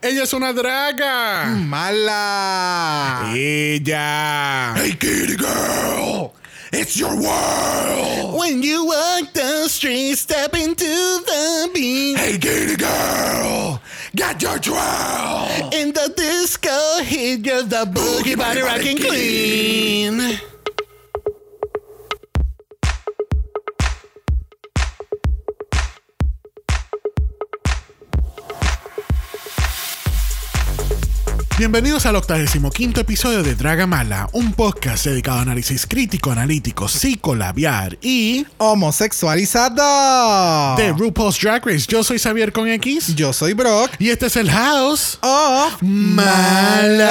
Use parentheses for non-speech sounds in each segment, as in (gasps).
Ella es una draga. Mala. Ella. Hey, kitty girl. It's your world. When you walk the street, step into the beat. Hey, kitty girl. Got your twirl. In the disco, hit you the boogie body rocking clean. Bienvenidos al 85 episodio de Dragamala, un podcast dedicado a análisis crítico, analítico, psicolabiar y Homosexualizada. de RuPaul's Drag Race. Yo soy Xavier con X Yo soy Brock. y este es el House Of Mala.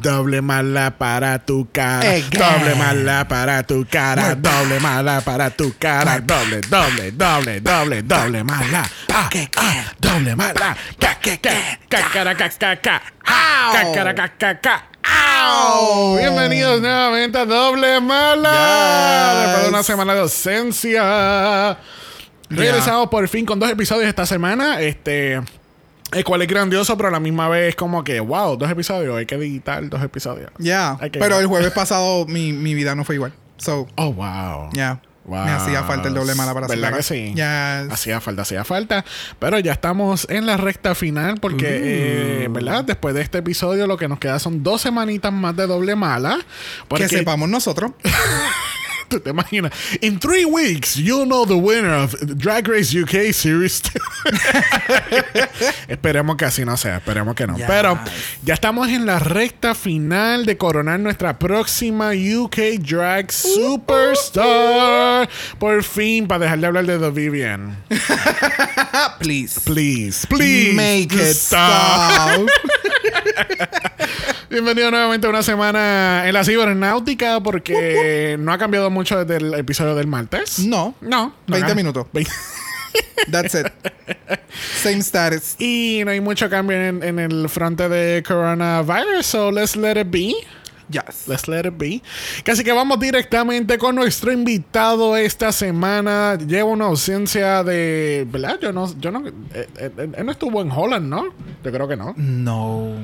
Doble mala para tu cara. Again. Doble mala para tu cara. Doble mala para tu cara. Doble, doble, doble, doble, doble mala. Ah, ah, doble mala. Ca, ca, ca, ca, cara, ca, ca, ca. Ah, ca, cara, ca, ca, ca. ¡Au! Bienvenidos nuevamente a Doble Mala. Después de una semana de ausencia. Regresamos por fin con dos episodios esta semana. Este. El cual es grandioso, pero a la misma vez como que, wow, dos episodios, hay que editar dos episodios. Ya. Pero el jueves pasado mi, mi vida no fue igual. So, Oh, wow. ya. Wow. Me hacía falta el doble mala para ¿Verdad que sí? Hacía falta, hacía falta. Pero ya estamos en la recta final porque, eh, ¿verdad? Después de este episodio lo que nos queda son dos semanitas más de doble mala. Porque Que sepamos nosotros. (laughs) tú (laughs) te imaginas. In three weeks, you'll know the winner of Drag Race UK Series (laughs) 2. esperemos que así no sea, esperemos que no. Yes. Pero ya estamos en la recta final de coronar nuestra próxima UK Drag Superstar. Por fin, para dejar de hablar de The Vivian. (laughs) Please. Please, please. Make it stop. stop. (laughs) Bienvenido nuevamente a una semana en la cibernáutica porque no ha cambiado mucho desde el episodio del martes. No. No. no 20 ha- minutos. (laughs) That's it. Same status. Y no hay mucho cambio en, en el frente de coronavirus, so let's let it be. Yes. Let's let it be. Así que vamos directamente con nuestro invitado esta semana. Lleva una ausencia de. ¿Verdad? Yo no. Yo no eh, eh, él no estuvo en Holland, ¿no? Yo creo que no. No.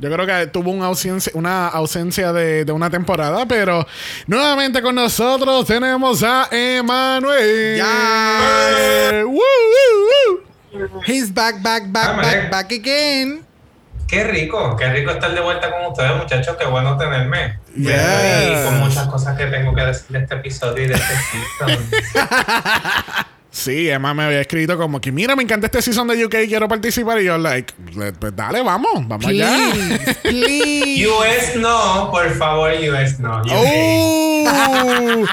Yo creo que tuvo una ausencia, una ausencia de, de una temporada, pero nuevamente con nosotros tenemos a Emanuel. Ya. ¡Woo, woo, woo! He's back, back, back, back, back again. Qué rico, qué rico estar de vuelta con ustedes, muchachos. Qué bueno tenerme. Yes. Y con muchas cosas que tengo que decir de este episodio y de este season. (laughs) Sí, Emma me había escrito como que, mira, me encanta este season de UK, quiero participar. Y yo, like, pues dale, vamos, vamos allá. Please, please. US no, por favor, US no. UK. ¡Oh!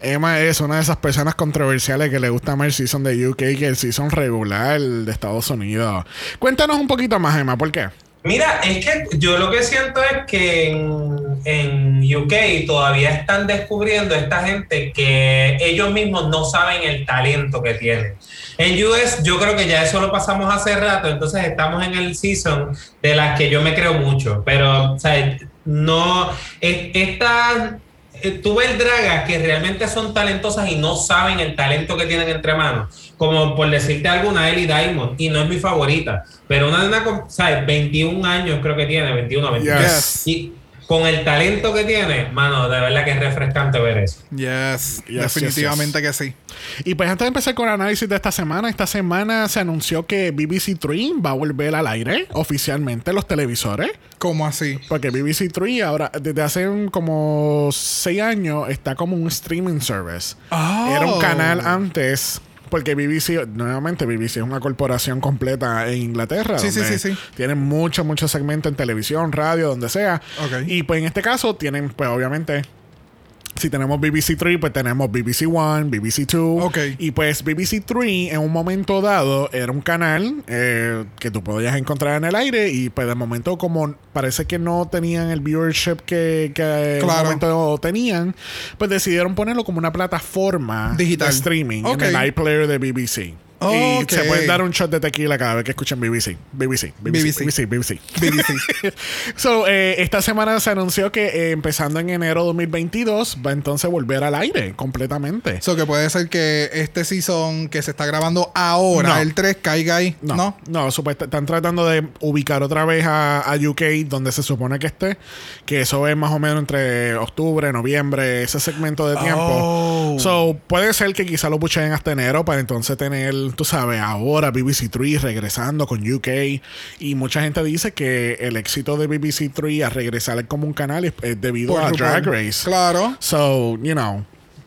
Emma es una de esas personas controversiales que le gusta más el season de UK que el season regular de Estados Unidos. Cuéntanos un poquito más, Emma, ¿por qué? Mira, es que yo lo que siento es que en, UK todavía están descubriendo esta gente que ellos mismos no saben el talento que tienen. En US yo creo que ya eso lo pasamos hace rato, entonces estamos en el season de las que yo me creo mucho, pero o sea, no, es- esta, eh, tú ves dragas que realmente son talentosas y no saben el talento que tienen entre manos. Como por decirte alguna, Ellie Diamond, y no es mi favorita, pero una nena con, ¿sabes? 21 años creo que tiene, 21, 22. Yes. Y con el talento que tiene, mano, de verdad que es refrescante ver eso. Yes, Yes, definitivamente que sí. Y pues antes de empezar con el análisis de esta semana, esta semana se anunció que BBC Three va a volver al aire oficialmente los televisores. ¿Cómo así? Porque BBC Three ahora, desde hace un- como seis años, está como un streaming service. Oh. Era un canal antes. Porque BBC, nuevamente, BBC es una corporación completa en Inglaterra. Sí, sí, donde sí, sí. Tienen muchos, muchos segmentos en televisión, radio, donde sea. Y pues en este caso tienen, pues obviamente, si tenemos BBC 3, pues tenemos BBC 1, BBC 2. Ok. Y pues BBC 3 en un momento dado era un canal eh, que tú podías encontrar en el aire y pues de momento como parece que no tenían el viewership que, que en Claro. momento tenían, pues decidieron ponerlo como una plataforma Digital. de streaming Ok. en el iPlayer de BBC. Y se pueden dar un shot de tequila cada vez que escuchen BBC. BBC. BBC. BBC. BBC. BBC. (laughs) So, eh, esta semana se anunció que eh, empezando en enero 2022 va entonces a volver al aire completamente. So que puede ser que este season que se está grabando ahora, No. el 3, caiga ahí. No, No. no, supuesta- están tratando de ubicar otra vez a, a UK donde se supone que esté, que eso es más o menos entre octubre, noviembre, ese segmento de tiempo. Oh. So, puede ser que quizá lo puchen hasta enero para entonces tener, tú sabes, ahora BBC 3 regresando con UK. Y mucha gente dice que el éxito de BBC 3 a regresar como un canal es, es debido Por a RuPaul. Drag Race. Claro. So, you know,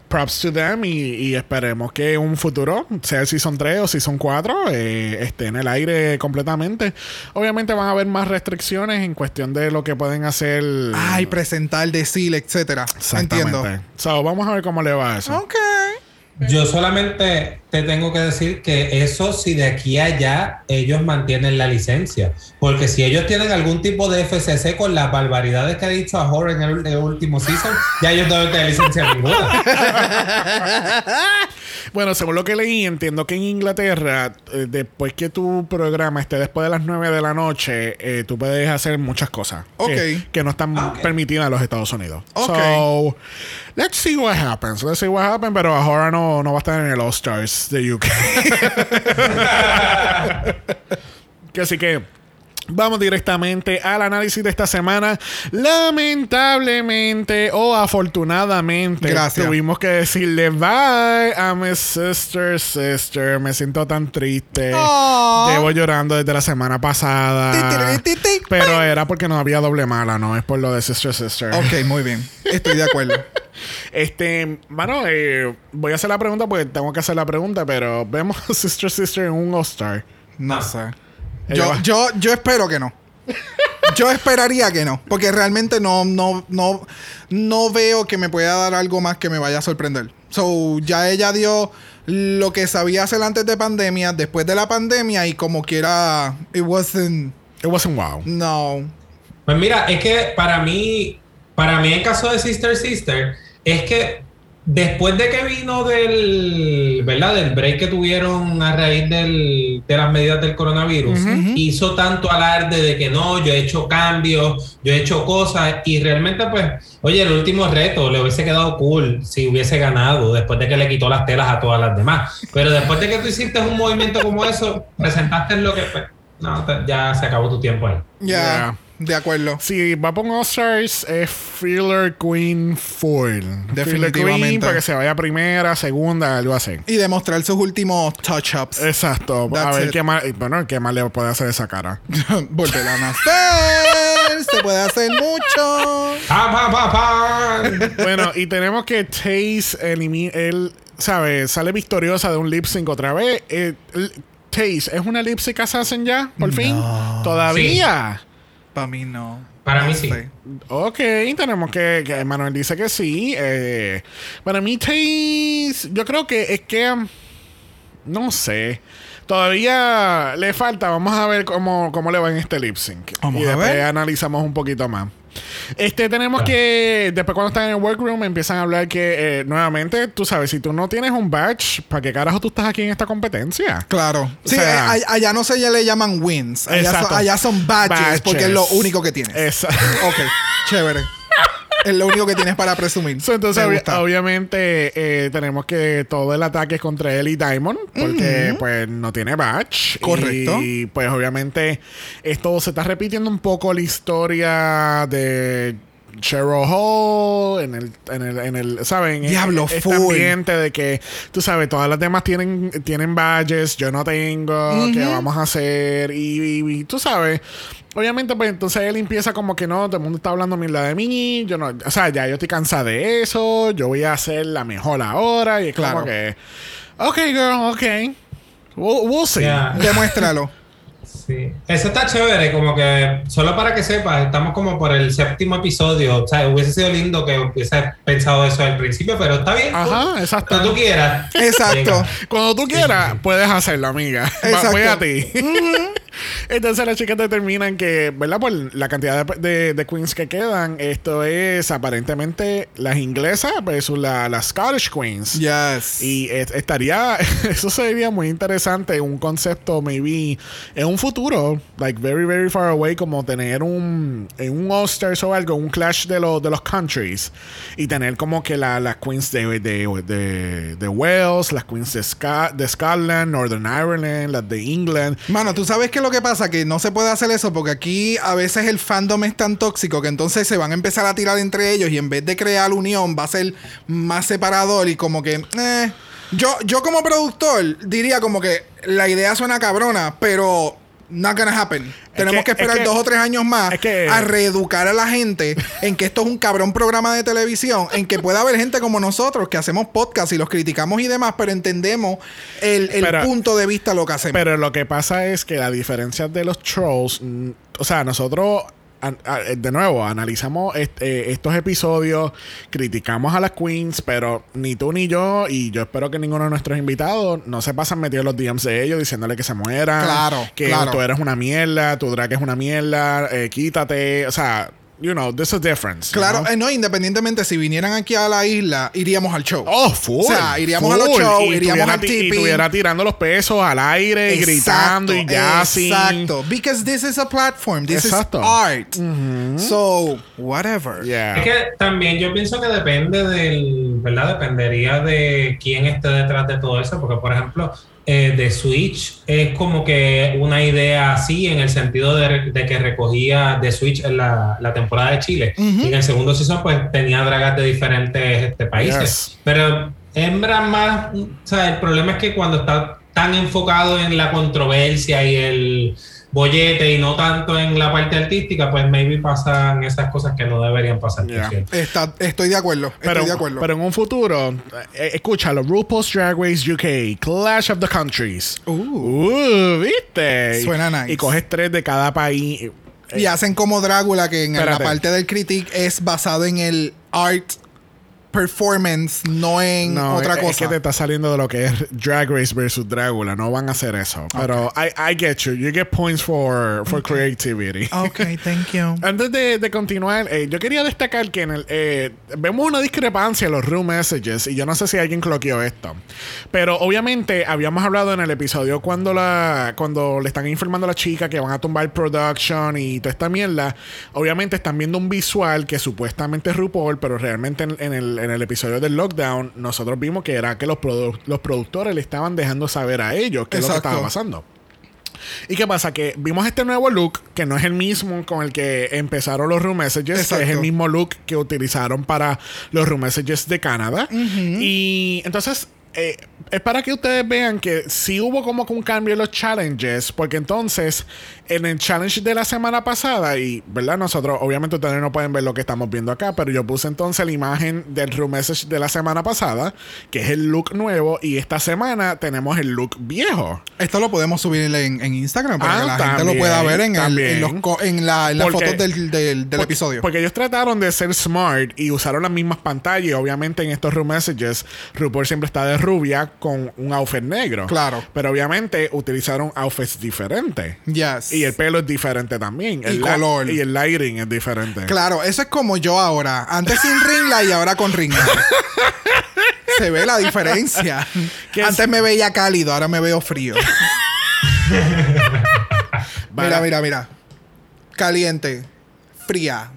props to them y, y esperemos que un futuro, sea el Season 3 o Season 4, eh, esté en el aire completamente. Obviamente van a haber más restricciones en cuestión de lo que pueden hacer. Ay, presentar, decir, etcétera. Entiendo. So, vamos a ver cómo le va eso. Ok. Yo solamente te tengo que decir que eso si de aquí a allá ellos mantienen la licencia. Porque si ellos tienen algún tipo de FCC con las barbaridades que ha dicho a Horror en el, el último season, ya ellos no deben tener licencia ninguna. (laughs) Bueno, según lo que leí, entiendo que en Inglaterra, eh, después que tu programa esté después de las 9 de la noche, eh, tú puedes hacer muchas cosas Ok. que, que no están Ok. permitidas en los Estados Unidos. Ok. So, let's see what happens. Let's see what happens, pero ahora no, no va a estar en el All Stars de UK. (laughs) que así que vamos directamente al análisis de esta semana. Lamentablemente o afortunadamente Gracias. tuvimos que decirle bye a mi sister, sister. Me siento tan triste. Aw. Llevo llorando desde la semana pasada. Ti, ti, ti, ti. Pero era porque no había doble mala, no es por lo de sister, sister. Ok, muy bien. Estoy de acuerdo. (laughs) Este, bueno, eh, voy a hacer la pregunta porque tengo que hacer la pregunta, pero vemos a Sister Sister en un All-Star. No sé. Yo, yo, yo espero que no. Yo esperaría que no. Porque realmente no, no, no, no veo que me pueda dar algo más que me vaya a sorprender. So, ya ella dio lo que sabía hacer antes de pandemia, después de la pandemia, y como quiera, it wasn't. It wasn't wow. No. Pues mira, es que para mí, para mí el caso de Sister Sister, es que después de que vino del, ¿verdad? Del break que tuvieron a raíz del, de las medidas del coronavirus, hizo tanto alarde de que no, yo he hecho cambios, yo he hecho cosas y realmente pues, oye, el último reto le hubiese quedado cool si hubiese ganado después de que le quitó las telas a todas las demás. Pero después de que tú hiciste un movimiento como eso, presentaste lo que... pues, no, ya se acabó tu tiempo ahí. Ya. Yeah. De acuerdo. Si va por All-Stars, es Filler Queen Full. Filler Queen Definitivamente. para que se vaya primera, segunda, algo así. Y demostrar sus últimos touch-ups. Exacto. a ver it. qué más, bueno, qué más le puede hacer esa cara. (laughs) Volver a nacer. (laughs) Se puede hacer mucho. Bueno, y tenemos que Taze elimi- él, ¿sabes? Sale victoriosa de un lip sync otra vez. Eh, l- Taze, ¿es una lip sync assassin ya? Por fin. Todavía. Para mí no. Para No mí sí. Ok, tenemos que, que Manuel dice que sí. Eh, para mí, Taze, yo creo que es que. um, No sé. Todavía le falta. Vamos a ver cómo, cómo le va en este lip sync. Vamos y a después ver. analizamos un poquito más. Este, tenemos que. Después, cuando están en el workroom, empiezan a hablar que, eh, nuevamente, tú sabes, si tú no tienes un badge, ¿para qué carajo tú estás aquí en esta competencia? Claro. Sí, sea- eh, allá no se le llaman wins. Allá, Exacto. son, allá son badges, Badges. porque es lo único que tienes. Exacto. Ok, chévere. Es lo único que tienes para presumir. (laughs) So, entonces, gusta. obviamente, eh, tenemos que todo el ataque es contra él y Diamond, porque pues no tiene badge. Correcto. Y pues obviamente esto se está repitiendo un poco la historia de Cheryl Hall en el, en el, en el ¿saben? Diablo, este full. ambiente de que, tú sabes, todas las demás tienen, tienen badges, yo no tengo, ¿qué vamos a hacer? Y, y- y tú sabes, obviamente, pues entonces él empieza como que no, todo el mundo está hablando mierda de mí, yo no, o sea, ya yo estoy cansada de eso, yo voy a hacer la mejor ahora, y es Claro. como que, ok, girl, ok, we'll, we'll see. Demuéstralo. (laughs) Sí. Eso está chévere, como que, solo para que sepas, estamos como por el séptimo episodio. O sea, hubiese sido lindo que hubiese pensado eso al principio, pero está bien. Ajá, exacto. Cuando tú quieras. Exacto. Llega. Cuando tú quieras, puedes hacerlo, amiga. Va- Exacto. Voy a ti. Entonces las chicas determinan que, ¿verdad? Por la cantidad de, de- de queens que quedan, esto es aparentemente las inglesas versus la- las Scottish queens. Yes. Y es- estaría, (laughs) eso sería muy interesante, un concepto, maybe, en un futuro, like very, very far away, como tener un, en un All-Stars o algo, un clash de, los de los countries, y tener como que la- las queens de, de, de, de Wales, las queens de, Sca- de Scotland, Northern Ireland, las de England. Mano, tú sabes que lo que pasa que no se puede hacer eso porque aquí a veces el fandom es tan tóxico que entonces se van a empezar a tirar entre ellos y en vez de crear unión va a ser más separador y como que eh, yo yo como productor diría como que la idea suena cabrona, pero not gonna happen. Tenemos que- que, esperar es que- dos o tres años más es que- a reeducar a la gente (laughs) en que esto es un cabrón programa de televisión, en que pueda haber gente como nosotros que hacemos podcast y los criticamos y demás, pero entendemos el, el Pero- punto de vista de lo que hacemos. Pero lo que pasa es que la diferencia de los trolls, o sea, nosotros an- a- eh, de nuevo analizamos est- eh, estos episodios, criticamos a las queens, pero ni tú ni yo, y yo espero que ninguno de nuestros invitados no se pasan metidos en los DMs de ellos diciéndole que se mueran, Claro, que claro. tú eres una mierda, tu drag es una mierda, eh, quítate, o sea, you know, there's a difference. you Claro, know? eh, no, independientemente, si vinieran aquí a la isla, iríamos al show. Oh, full. O sea, iríamos a los full. shows, iríamos al ti- Y tipping. estuviera tirando los pesos al aire y gritando y jazzing. Exacto. Because this is a platform. This Exacto. is art. So, whatever. Yeah. Es que también yo pienso que depende del, ¿verdad? Dependería de quién esté detrás de todo eso, porque por ejemplo, eh, de Switch es como que una idea así en el sentido de, de que recogía de Switch en la, la temporada de Chile. Y en el segundo season pues tenía dragas de diferentes este, países, Yes. pero hembra más, o sea, el problema es que cuando está tan enfocado en la controversia y el bollete y no tanto en la parte artística, pues maybe pasan esas cosas que no deberían pasar. Yeah. Está- estoy de acuerdo. Pero, estoy de acuerdo. pero en un futuro, eh, escúchalo, RuPaul's Drag Race UK, Clash of the Countries. Uh. Uh, ¿viste? Suena nice. Y coges tres de cada país. y hacen como Drácula, que en Espérate. la parte del critic es basado en el art performance, no en No, otra es, es cosa. que te está saliendo de lo que es Drag Race versus Drácula. No van a hacer eso. Pero I, I get you. You get points for, for creativity. Ok, (laughs) thank you. Antes de, de continuar, eh, yo quería destacar que en el, eh, vemos una discrepancia en los room messages y yo no sé si alguien cloqueó esto. Pero obviamente habíamos hablado en el episodio cuando la cuando le están informando a la chica que van a tumbar production y toda esta mierda. Obviamente están viendo un visual que supuestamente es RuPaul, pero realmente en, en el, en el episodio del lockdown nosotros vimos que era que los, produ- los productores le estaban dejando saber a ellos qué es lo que estaba pasando. ¿Y qué pasa? Que vimos este nuevo look que no es el mismo con el que empezaron los room messages, que es el mismo look que utilizaron para los room messages de Canadá. Y entonces eh, es para que ustedes vean que sí hubo como que un cambio en los challenges, porque entonces en el challenge de la semana pasada, y verdad, nosotros obviamente ustedes no pueden ver lo que estamos viendo acá, pero yo puse entonces la imagen del room message de la semana pasada, que es el look nuevo, y esta semana tenemos el look viejo. Esto lo podemos subir en, en Instagram para Ah, que la gente también, lo pueda ver en, el- en los en la- en las Porque- fotos del, del- episodio. Porque ellos trataron de ser smart y usaron las mismas pantallas. Y obviamente en estos room messages, RuPaul siempre está de rubia con un outfit negro. Claro. Pero obviamente utilizaron outfits diferentes. yes. Y el pelo es diferente también. El color. Y el lighting es diferente. Claro, eso es como yo ahora. Antes sin ring light y ahora con ring light. Se ve la diferencia. Antes me veía cálido, ahora me veo frío. (laughs) mira, mira, mira. Caliente. Fría.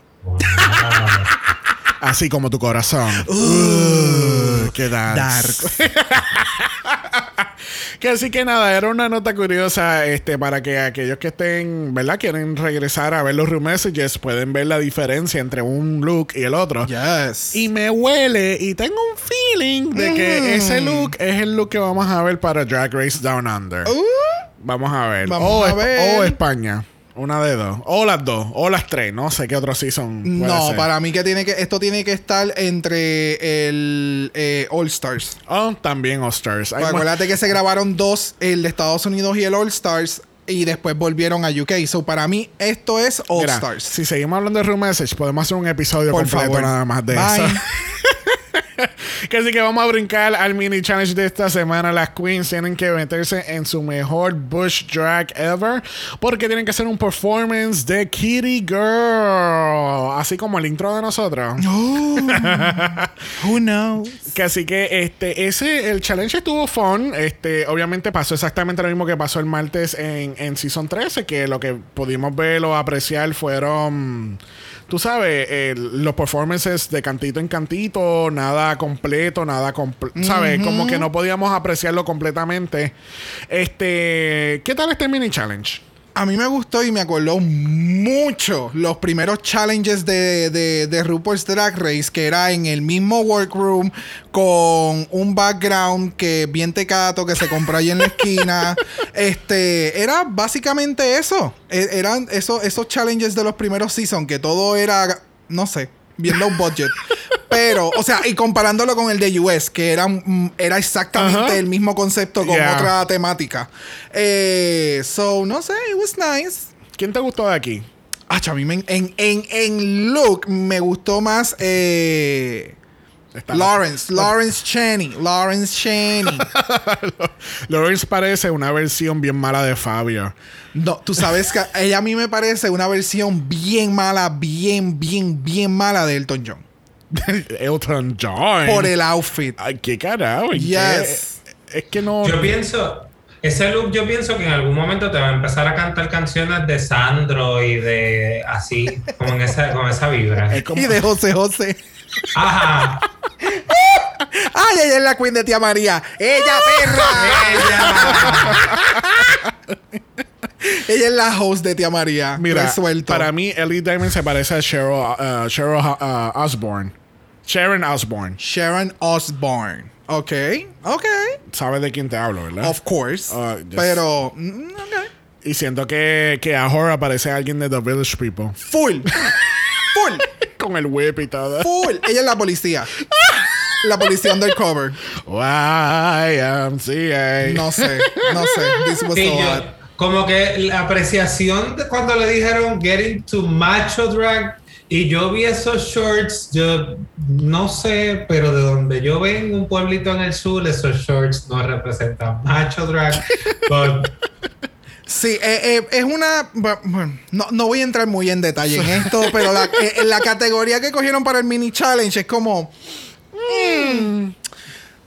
Así como tu corazón. Uh, qué dark. (laughs) Que así que nada, era una nota curiosa este para que aquellos que estén, ¿verdad? Quieren regresar a ver los room messages, pueden ver la diferencia entre un look y el otro. Yes. Y me huele y tengo un feeling de que Mm. ese look es el look que vamos a ver para Drag Race Down Under. Uh, Vamos a ver. Vamos o, a ver. o España. Una de dos. O las dos. O las tres. No sé qué otro season. puede no, ser. para mí que tiene que esto tiene que estar entre el eh, All Stars. Oh, también All Stars. Pues acuérdate que se grabaron dos, el de Estados Unidos y el All Stars, y después volvieron a UK. So para mí esto es All Mira, Stars. Si seguimos hablando de Room Message, podemos hacer un episodio Por completo favor. nada más de Bye. eso. (laughs) que así que vamos a brincar al mini challenge de esta semana. Las queens tienen que meterse en su mejor bush drag ever porque tienen que hacer un performance de Kitty Girl, así como el intro de nosotros. Oh, (laughs) who knows? Que así que este, ese, el challenge estuvo fun. Este, obviamente pasó exactamente lo mismo que pasó el martes en, en Season 13, que lo que pudimos ver o apreciar fueron, tú sabes, el- los performances de cantito en cantito, nada completo, nada completo, ¿sabes? Como que no podíamos apreciarlo completamente. Este, ¿qué tal este mini challenge? A mí me gustó y me acordó mucho los primeros challenges de, de, de RuPaul's Drag Race, que era en el mismo workroom con un background que bien tecato que se compró ahí en la esquina. (laughs) este, era básicamente eso. E- Eran esos, esos challenges de los primeros seasons, que todo era, no sé, bien low budget. Pero, o sea, y comparándolo con el de US, que era, mm, era exactamente el mismo concepto con Yeah. otra temática. Eh, so, no sé, it was nice. ¿Quién te gustó de aquí? Ah, a mí me- en, en, en look me gustó más eh, Está- Lawrence, Lawrence Cheney, Lawrence Cheney. (laughs) Lawrence parece una versión bien mala de Fabio. No, tú sabes que ella a mí me parece una versión bien mala, bien, bien, bien mala de Elton John. (laughs) Elton John. Por el outfit. Ay, qué carajo. ¿y Yes. qué? Es que no. Yo pienso, ese look yo pienso que en algún momento te va a empezar a cantar canciones de Sandro y de así, como en esa, con esa vibra. es como- Y de José José. Ajá. Ay, ella es la queen de tía María. Ella, perra. Ella. ella es la host de tía María. Mira, Resuelto. para mí, Ellie Diamond se parece a Cheryl, uh, Cheryl uh, Osborne. Sharon Osborne. Sharon Osbourne. Ok, ok. ¿Sabes de quién te hablo, verdad? Of course. Yes. Pero, mm, ok. Y siento que, que ahora aparece alguien de The Village People. Full. Full. Con el whip y todo. Full. Ella es la policía. La policía undercover. YMCA. No sé. No sé. This was Sí, so yo- odd. como que la apreciación de cuando le dijeron getting to macho drag y yo vi esos shorts, yo no sé, pero de donde yo vengo, un pueblito en el sur, esos shorts no representan macho drag. (laughs) but Sí, eh, eh, es una. bueno, no, no voy a entrar muy en detalle en esto, (laughs) pero la, eh, la categoría que cogieron para el mini challenge es como. mm,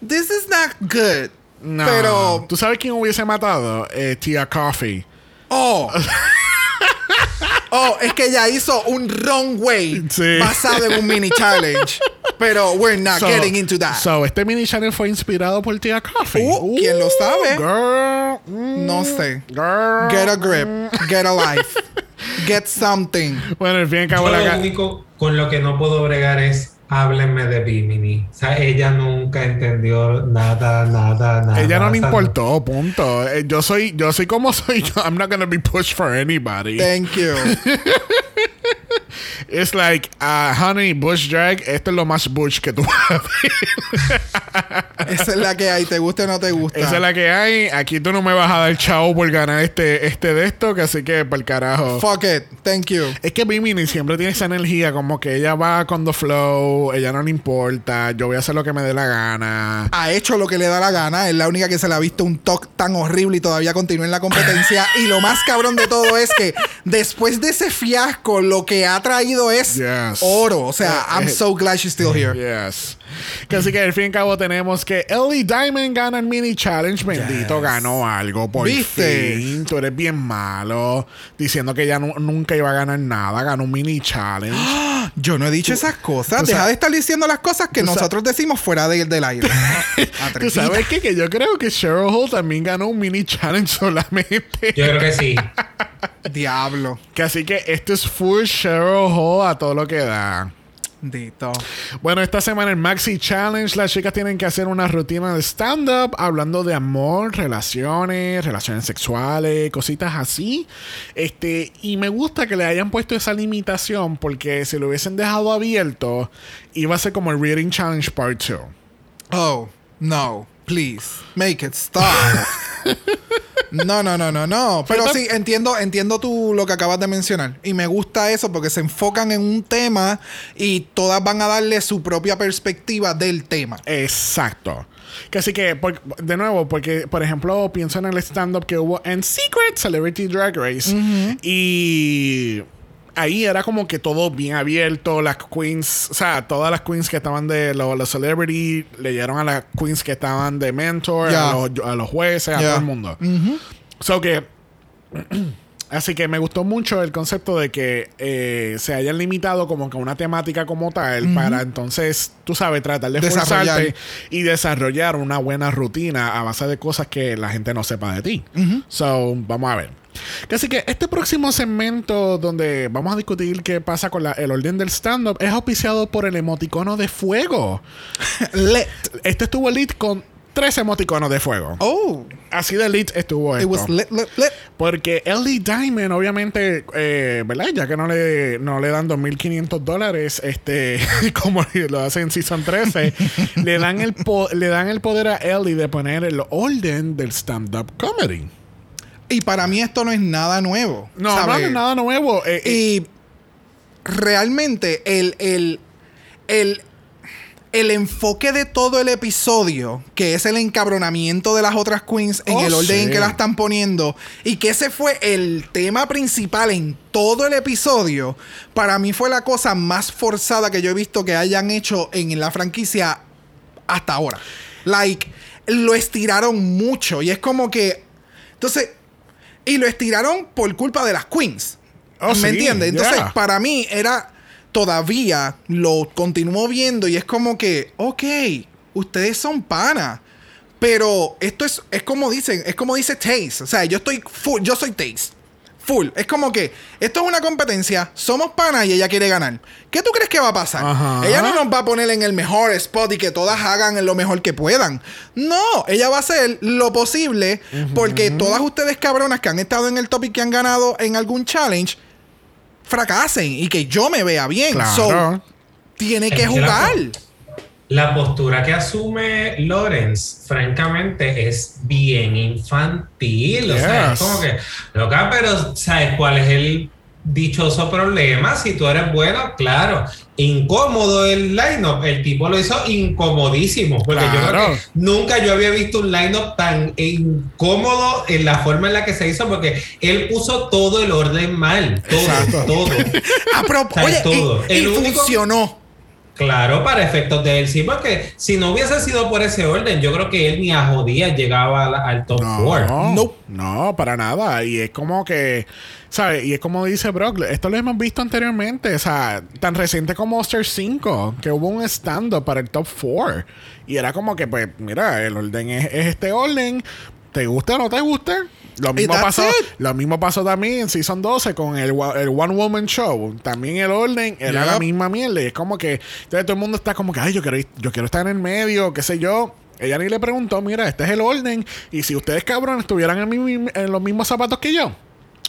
this is not good. No. Pero. ¿Tú sabes quién hubiese matado? Eh, Tia Coffee. Oh. (laughs) Oh, es que ella hizo un wrong way Sí. basado en un mini challenge. Pero we're not So- getting into that. So, este mini channel fue inspirado por Tia Coffee. Uh, ¿quién lo sabe? Girl. mm, no sé. Girl. Get a grip. Get a life. Get something. Bueno, al fin y al cabo yo la lo único con lo que no puedo bregar es háblenme de Bimini. O sea, ella nunca entendió nada, nada, nada. Ella no le importó, punto. Eh, Yo soy, yo soy como soy. I'm not gonna be pushed for anybody. Thank you. (laughs) It's like, uh, honey, bush drag, esto es lo más bush que tú vas a ver. Esa es la que hay. ¿Te gusta o no te gusta? Esa es la que hay. Aquí tú no me vas a dar chao por ganar este, este de esto, que así que por el carajo. Fuck it. Thank you. Es que Bimini siempre tiene esa energía, como que ella va con the flow, ella no le importa, yo voy a hacer lo que me dé la gana. Ha hecho lo que le da la gana. Es la única que se le ha visto un talk tan horrible y todavía continúa en la competencia. y lo más cabrón de todo es que después de ese fiasco, lo que ha traído es Yes. oro. O sea, Eh, I'm eh, so glad she's still here. Yes. Que así que al fin y al cabo tenemos que Ellie Diamond gana el mini challenge. Bendito, ganó algo por ¿Viste? fin. Tú eres bien malo. Diciendo que ella nu- nunca iba a ganar nada. Ganó un mini challenge. (gasps) Yo no he dicho esas cosas. Deja de estar diciendo las cosas que nosotros decimos fuera de- del aire. (laughs) ¿Tú sabes qué? Que yo creo que Cheryl Hall también ganó un mini challenge (laughs) solamente. Yo creo que sí. Diablo. Que así que esto es full Cheryl Hall a todo lo que da. Dito. Bueno, esta semana el Maxi Challenge, las chicas tienen que hacer una rutina de stand-up hablando de amor, relaciones, relaciones sexuales, cositas así. Este, y me gusta que le hayan puesto esa limitación porque si lo hubiesen dejado abierto, iba a ser como el Reading Challenge Part 2. Oh, no. Please. Make it stop. (laughs) No, no, no, no, no. (laughs) Pero sí, entiendo, entiendo tú lo que acabas de mencionar. Y me gusta eso porque se enfocan en un tema y todas van a darle su propia perspectiva del tema. Exacto. Que así que, por- de nuevo, porque, por ejemplo, pienso en el stand-up que hubo en Secret Celebrity Drag Race. Y ahí era como que todo bien abierto. Las queens, o sea, todas las queens que estaban de lo- los celebrity leyeron a las queens que estaban de mentor, a, los, a los jueces, a todo el mundo. So que. (clears throat) Así que me gustó mucho el concepto de que eh, se hayan limitado como que a una temática como tal para entonces, tú sabes, tratar de esforzarte y desarrollar una buena rutina a base de cosas que la gente no sepa de ti. So, vamos a ver. Así que este próximo segmento donde vamos a discutir qué pasa con la- el orden del stand-up es auspiciado por el emoticono de fuego. (laughs) Let. Este estuvo lit con tres emoticonos de fuego. Oh, Así de lit estuvo it esto. was lit, lit, lit. Porque Ellie Diamond, obviamente, eh, ¿verdad? Ya que no le, no le dan 2.500 dólares, este, (laughs) como lo hacen en Season 13, (laughs) le, dan el po- le dan el poder a Ellie de poner el orden del stand-up comedy. Y para mí esto no es nada nuevo. No, no ¿sabes? es nada nuevo. eh, eh, Y realmente el, el, el, el enfoque de todo el episodio, que es el encabronamiento de las otras queens en Oh, el orden en que la están poniendo, y que ese fue el tema principal en todo el episodio, para mí fue la cosa más forzada que yo he visto que hayan hecho en la franquicia hasta ahora. Like, lo estiraron mucho y es como que... Entonces, y lo estiraron por culpa de las queens. Oh, ¿Me sí, entiendes? Entonces, yeah. para mí era todavía lo continúo viendo y es como que, ok, ustedes son panas. Pero esto es, es como dicen, es como dice Taste. O sea, yo estoy full, yo soy Taste. Full. Es como que esto es una competencia, somos panas y ella quiere ganar. ¿Qué tú crees que va a pasar? Ajá. Ella no nos va a poner en el mejor spot y que todas hagan lo mejor que puedan. No, ella va a hacer lo posible porque todas ustedes cabronas que han estado en el top y que han ganado en algún challenge fracasen y que yo me vea bien. Claro. So, tiene que jugar. La postura que asume Lawrence, francamente, es bien infantil. O sea, Yes. es como que, loca, pero ¿sabes cuál es el dichoso problema? Si tú eres bueno, claro. Incómodo el line-up. El tipo lo hizo incomodísimo. Porque yo creo Claro. que nunca yo había visto un line-up tan incómodo en la forma en la que se hizo, porque él puso todo el orden mal. Todo, Exacto. todo. (laughs) Sea, oye, todo. y, y El único- funcionó. Claro, para efectos de él, sí, porque si no hubiese sido por ese orden, yo creo que él ni a jodías llegaba al, al top No, 4. Nope. no, para nada. Y es como que, ¿sabes? Y es como dice Brock, esto lo hemos visto anteriormente, o sea, tan reciente como Monster 5, que hubo un stand-up para el top 4. Y era como que, pues, mira, el orden es, es este orden, ¿te gusta o no te gusta? Lo mismo, pasó, lo mismo pasó también en Season 12 con el, One Woman Show. También el orden era Yep. la misma mierda. Y es como que entonces todo el mundo está como que, ay, yo quiero, ir- yo quiero estar en el medio, qué sé yo. Ella ni le preguntó, mira, este es el orden. Y si ustedes, cabrones, estuvieran en, mi- en los mismos zapatos que yo,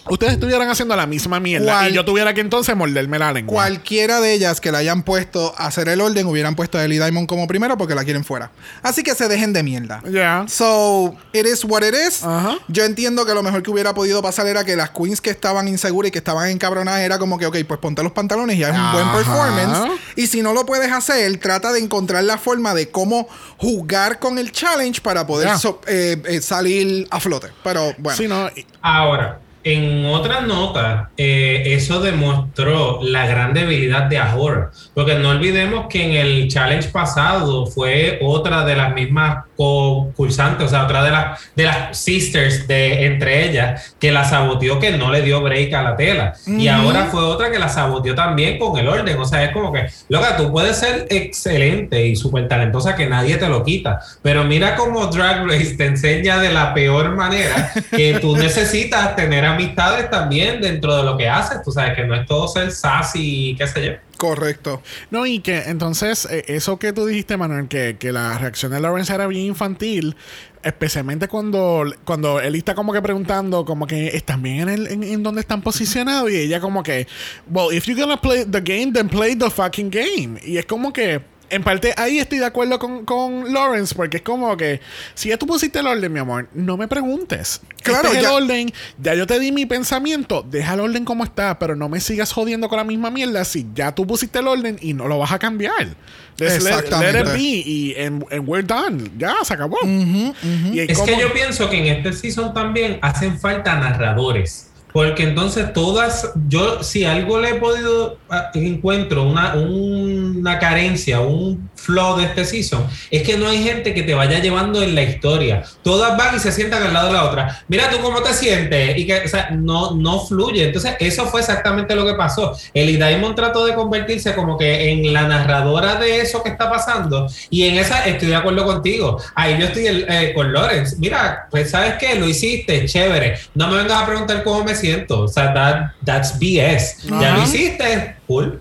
ustedes estuvieran haciendo la misma mierda. Cual- y yo tuviera que entonces morderme la lengua. Cualquiera de ellas que la hayan puesto a hacer el orden hubieran puesto a Ellie Diamond como primero porque la quieren fuera. Así que se dejen de mierda. Ya. So, it is what it is. Ajá. Yo entiendo que lo mejor que hubiera podido pasar era que las queens que estaban inseguras y que estaban encabronadas era como que, ok, pues ponte los pantalones y haz un buen Ajá. performance. Y si no lo puedes hacer, trata de encontrar la forma de cómo jugar con el challenge para poder so- eh, eh, salir a flote. Pero bueno. Sí, no, Ahora, en otra nota, eh, eso demostró la gran debilidad de Ahura. Porque no olvidemos que en el challenge pasado fue otra de las mismas concursantes, o sea, otra de las, de las sisters de entre ellas, que la saboteó, que no le dio break a la tela. Y Ujú. ahora fue otra que la saboteó también con el orden. O sea, es como que, loca, tú puedes ser excelente y súper talentosa que nadie te lo quita. Pero mira cómo Drag Race te enseña de la peor manera que tú (laughs) necesitas tener amistades también dentro de lo que haces. Tú sabes que no es todo ser sassy y qué sé yo. Correcto. No, y que entonces, eh, eso que tú dijiste, Manuel, que, que la reacción de Lawrence era bien infantil, especialmente cuando, cuando él está como que preguntando, como que están bien en, en, en donde están posicionados, y ella como que, well, if you're gonna play the game, then play the fucking game. Y es como que, en parte ahí estoy de acuerdo con, con Lawrence, porque es como que si ya tú pusiste el orden, mi amor, no me preguntes. Claro, Este es ya- el orden, ya yo te di mi pensamiento, deja el orden como está, pero no me sigas jodiendo con la misma mierda si ya tú pusiste el orden y no lo vas a cambiar. Exactamente. Let, it be y and, and we're done. Ya, se acabó. Y Es como- que yo pienso que en este season también hacen falta narradores. Porque entonces todas, yo si algo le he podido, ah, encuentro una, una carencia, un flaw de este season, es que no hay gente que te vaya llevando en la historia. Todas van y se sientan al lado de la otra. Mira tú cómo te sientes. Y que, no, no fluye. Entonces, eso fue exactamente lo que pasó. Eli Diamond trató de convertirse como que en la narradora de eso que está pasando. Y en esa estoy de acuerdo contigo. Ahí yo estoy eh, con Lawrence. Mira, pues sabes qué, lo hiciste, chévere. No me vengas a preguntar cómo me siento. O sea, that, that's BS. Ya lo hiciste, cool.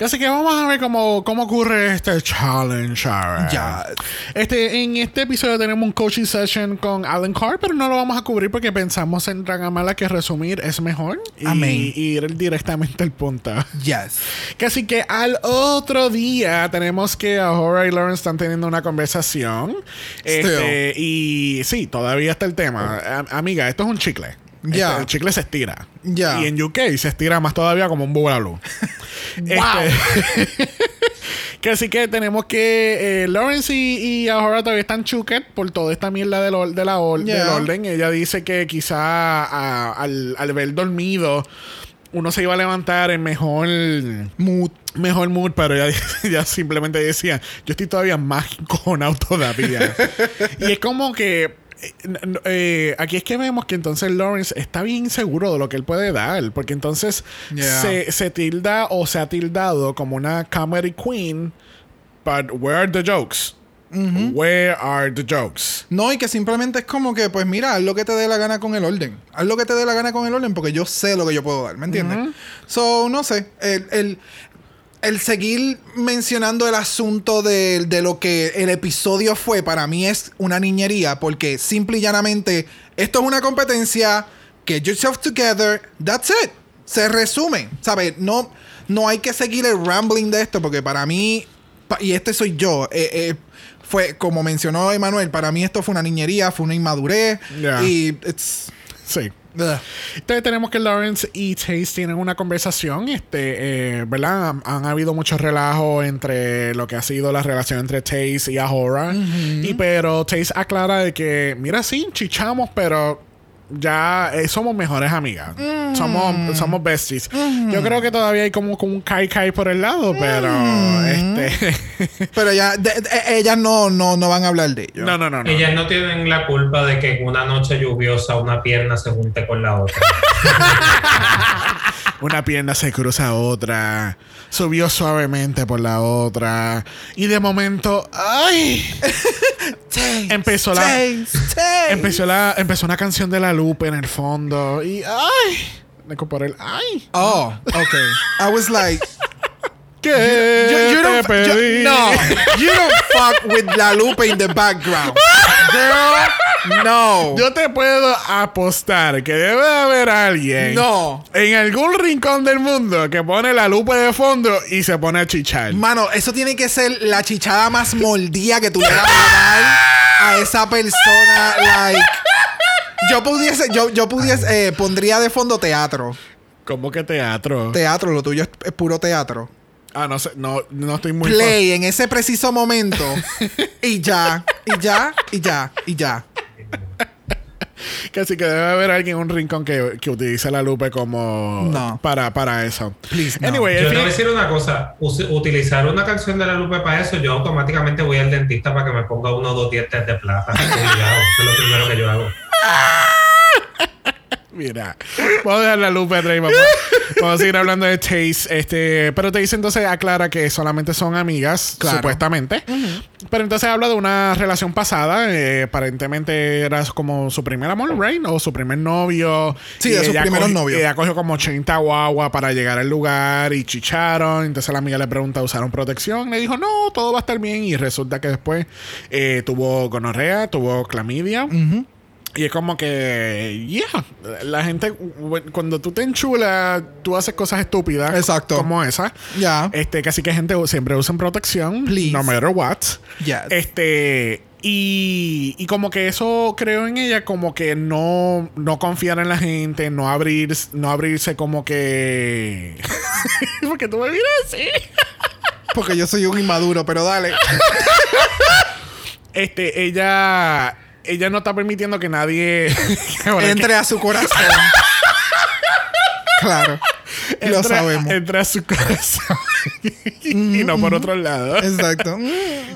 Así que vamos a ver cómo, cómo ocurre este challenge. Ya. Este, en este episodio tenemos un coaching session con Alan Carr, pero no lo vamos a cubrir porque pensamos en Dragamala que resumir es mejor y, Amén. y ir directamente al punto. Yes. Que Así que al otro día tenemos que Ahora y Lawrence están teniendo una conversación. Este, y sí, todavía está el tema. A- amiga, esto es un chicle. Ya. Este, el chicle se estira. Ya. Y en UK se estira más todavía como un bugalú. (laughs) Este, (laughs) que así que tenemos que eh, Lawrence y, y Ahora todavía están chuket por toda esta mierda del, or- de la or- Yeah. del orden. Ella dice que quizá a- al, al ver dormido uno se iba a levantar en mejor Mood. mejor mood, pero ella, (laughs) ella simplemente decía, yo estoy todavía más encojonado todavía. y es como que eh, eh, aquí es que vemos que entonces Lawrence está bien inseguro de lo que él puede dar, porque entonces Yeah. se, se tilda o se ha tildado como una comedy queen, but where are the jokes? Where are the jokes? No, y que simplemente es como que, pues mira, haz lo que te dé la gana con el orden. Haz lo que te dé la gana con el orden porque yo sé lo que yo puedo dar, ¿me entiendes? So, no sé. El, el, el seguir mencionando el asunto de, de lo que el episodio fue, para mí es una niñería porque simple y llanamente, esto es una competencia, get yourself together, that's it. Se resume, ¿sabes? No, no hay que seguir el rambling de esto porque para mí, y este soy yo, eh, eh, fue como mencionó Emanuel, para mí esto fue una niñería, fue una inmadurez Yeah. y it's... Sí. Ugh. Entonces tenemos que Lawrence y Chase tienen una conversación, este, eh, ¿verdad? Han, han habido muchos relajos entre lo que ha sido la relación entre Chase y Ahora. Y pero Chase aclara de que, mira, sí, chichamos, pero ya eh, somos mejores amigas. Somos, somos besties. Yo creo que todavía hay como, como un kai kai por el lado, pero este. (laughs) Pero ya, de- de- ellas no, no, no van a hablar de ello. no, no, no, no. Ellas no tienen la culpa de que en una noche lluviosa una pierna se junte con la otra. (laughs) Una pierna se cruza a otra, subió suavemente por la otra, y de momento, ¡ay! (laughs) Taste, Empezó la- taste, taste. Empezó, la, empezó una canción de la Lupe en el fondo, y ¡ay! Me por el ¡ay! Oh, okay. I was like, ¿Qué you, you te don't, pedí? you- no, you don't fuck with La Lupe in the background, girl. No, Yo te puedo apostar que debe de haber alguien no. en algún rincón del mundo que pone la lupa de fondo y se pone a chichar. Mano, eso tiene que ser la chichada más moldía que tú le vas a dar a esa persona. Like, yo pudiese, yo, yo pudiese, eh, pondría de fondo teatro. ¿Cómo que teatro? Teatro, lo tuyo es, es puro teatro. Ah, no sé, no, no estoy muy... Play en ese preciso momento. y ya, y ya, y ya, y ya. Que sí que debe haber alguien en un rincón que, que utilice la lupe como No. para, para eso. Please, no. Anyway, Yo te voy a fin- decir una cosa, us- utilizar una canción de la Lupe para eso, yo automáticamente voy al dentista para que me ponga uno o dos dientes de plata. (laughs) Eso es lo primero que yo hago. Mira, vamos a dejar la lupa atrás y vamos, (laughs) vamos a seguir hablando de Chase. Este, pero te dice entonces, aclara que solamente son amigas, Claro. supuestamente. Pero entonces habla de una relación pasada. eh, aparentemente era como su primer amor, right? O su primer novio. Sí, de sus primeros novios. Ella cogió como 80 guagua para llegar al lugar y chicharon. Entonces la amiga le pregunta, ¿usaron protección? Le dijo, no, todo va a estar bien. Y resulta que después eh, tuvo gonorrea, tuvo clamidia. Y es como que, yeah, la gente, cuando tú te enchulas, tú haces cosas estúpidas. Exacto. Como esa. Ya. Este, casi que gente siempre usan protección. Please. No matter what. Yes. Este, y, y como que eso creo en ella, como que no, no confiar en la gente, no abrir, no abrirse como que. (laughs) Porque tú me miras así. Porque yo soy un inmaduro, pero dale. (laughs) Este, ella. Ella no está permitiendo que nadie. (laughs) Entre a su corazón. (laughs) claro. Lo sabemos. Entre a su corazón. (laughs) y no por otro lado. Exacto.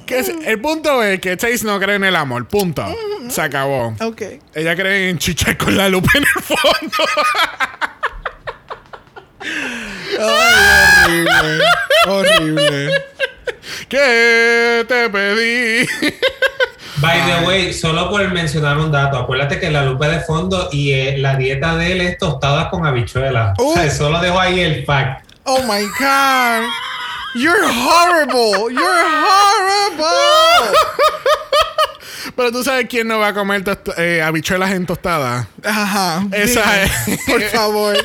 Que es- el punto es que Chase no cree en el amor. Punto. Se acabó. Ok. Ella cree en chichar con la lupa en el fondo. Ay, horrible. horrible. ¿Qué te pedí? By the way, solo por mencionar un dato, acuérdate que la lupa de fondo y eh, la dieta de él es tostadas con habichuelas. Uh. O sea, solo dejo ahí el fact. Oh my God. You're horrible. You're horrible. (laughs) Pero tú sabes quién no va a comer eh, habichuelas en tostada. Ajá. Esa dime, es. Por favor.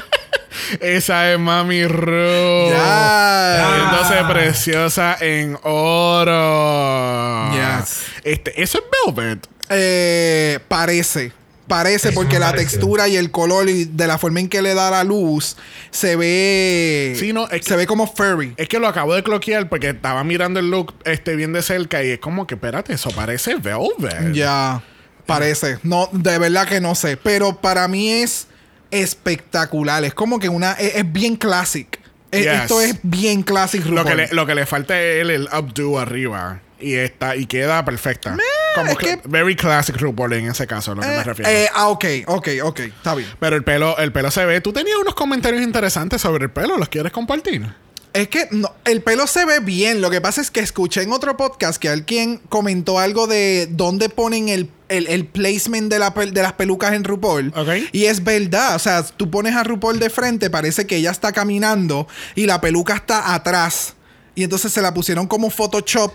Esa es Mami Ru. Ya. Entonces preciosa en oro. Yes. Este, eso es velvet. Eh, parece. Parece porque la parece. textura y el color y de la forma en que le da la luz se ve. Sí, no, es se que- ve como furry. Es que lo acabo de cloquear porque estaba mirando el look este bien de cerca y es como que, espérate, eso parece velvet. Ya. Parece. No, de verdad que no sé. Pero para mí es espectacular. Es como que una. Es, es bien classic. Yes. Esto es bien classic Lo que, le, lo que le falta es el, el updo arriba. Y está, y queda perfecta. como es que, que- very classic RuPaul en ese caso, a lo que me Eh, refiero. eh, ah, ok, ok, ok. Está bien. Pero el pelo, el pelo se ve. Tú tenías unos comentarios interesantes sobre el pelo, ¿los quieres compartir? Es que no, el pelo se ve bien. Lo que pasa es que escuché en otro podcast que alguien comentó algo de dónde ponen el, el- el placement de, la de las pelucas en RuPaul. Ok. Y es verdad. O sea, tú pones a RuPaul de frente, parece que ella está caminando y la peluca está atrás. Y entonces se la pusieron como Photoshop.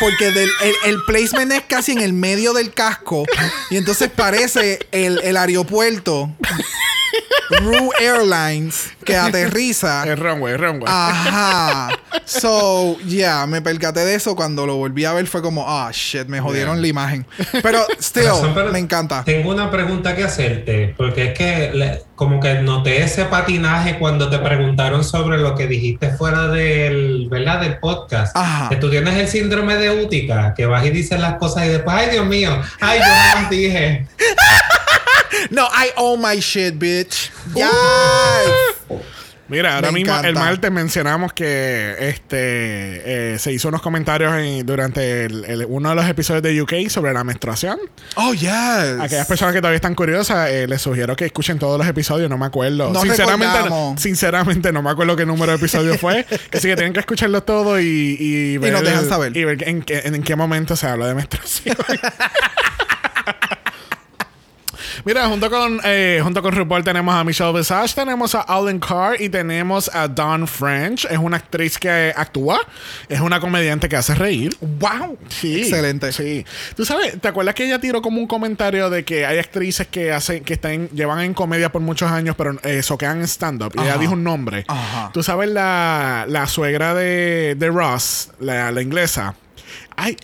Porque del, el, el placement es casi en el medio del casco. Y entonces parece el, el aeropuerto. Ru Airlines que aterriza. Es runway, es runway. Ajá. So, yeah, me percaté de eso cuando lo volví a ver. Fue como, ah, shit, me jodieron la imagen. Pero, still, pero me encanta. Tengo una pregunta que hacerte, porque es que le- como que noté ese patinaje cuando te preguntaron sobre lo que dijiste fuera del, ¿verdad? Del podcast. Ajá. Que tú tienes el síndrome de Útica, que vas y dices las cosas y después, ay Dios mío, ay yo no las dije. (laughs) No, I own my shit, bitch. Yes. Mira, ahora Me mismo el encanta. martes mencionamos que este eh, se hizo unos comentarios en- durante el- el- uno de los episodios de UK sobre la menstruación. Oh, yes. Aquellas personas que todavía están curiosas, eh, les sugiero que escuchen todos los episodios, no me acuerdo. No sinceramente, no, sinceramente no me acuerdo qué número de episodio fue. (laughs) Así que tienen que escucharlos todos y, y, ver, nos dejan saber. y ver en, qué, en qué momento se habla de menstruación. (laughs) Mira, junto con, eh, junto con RuPaul tenemos a Michelle Visage, tenemos a Alan Carr y tenemos a Dawn French. Es una actriz que actúa, es una comediante que hace reír. Wow. Sí. Excelente. Sí. Tú sabes, ¿te acuerdas que ella tiró como un comentario de que hay actrices que hacen, que están, llevan en comedia por muchos años, pero eh, soquean en stand-up? Y ella dijo un nombre. Ajá. Tú sabes la, la suegra de, de Ross, la, la inglesa. Ay,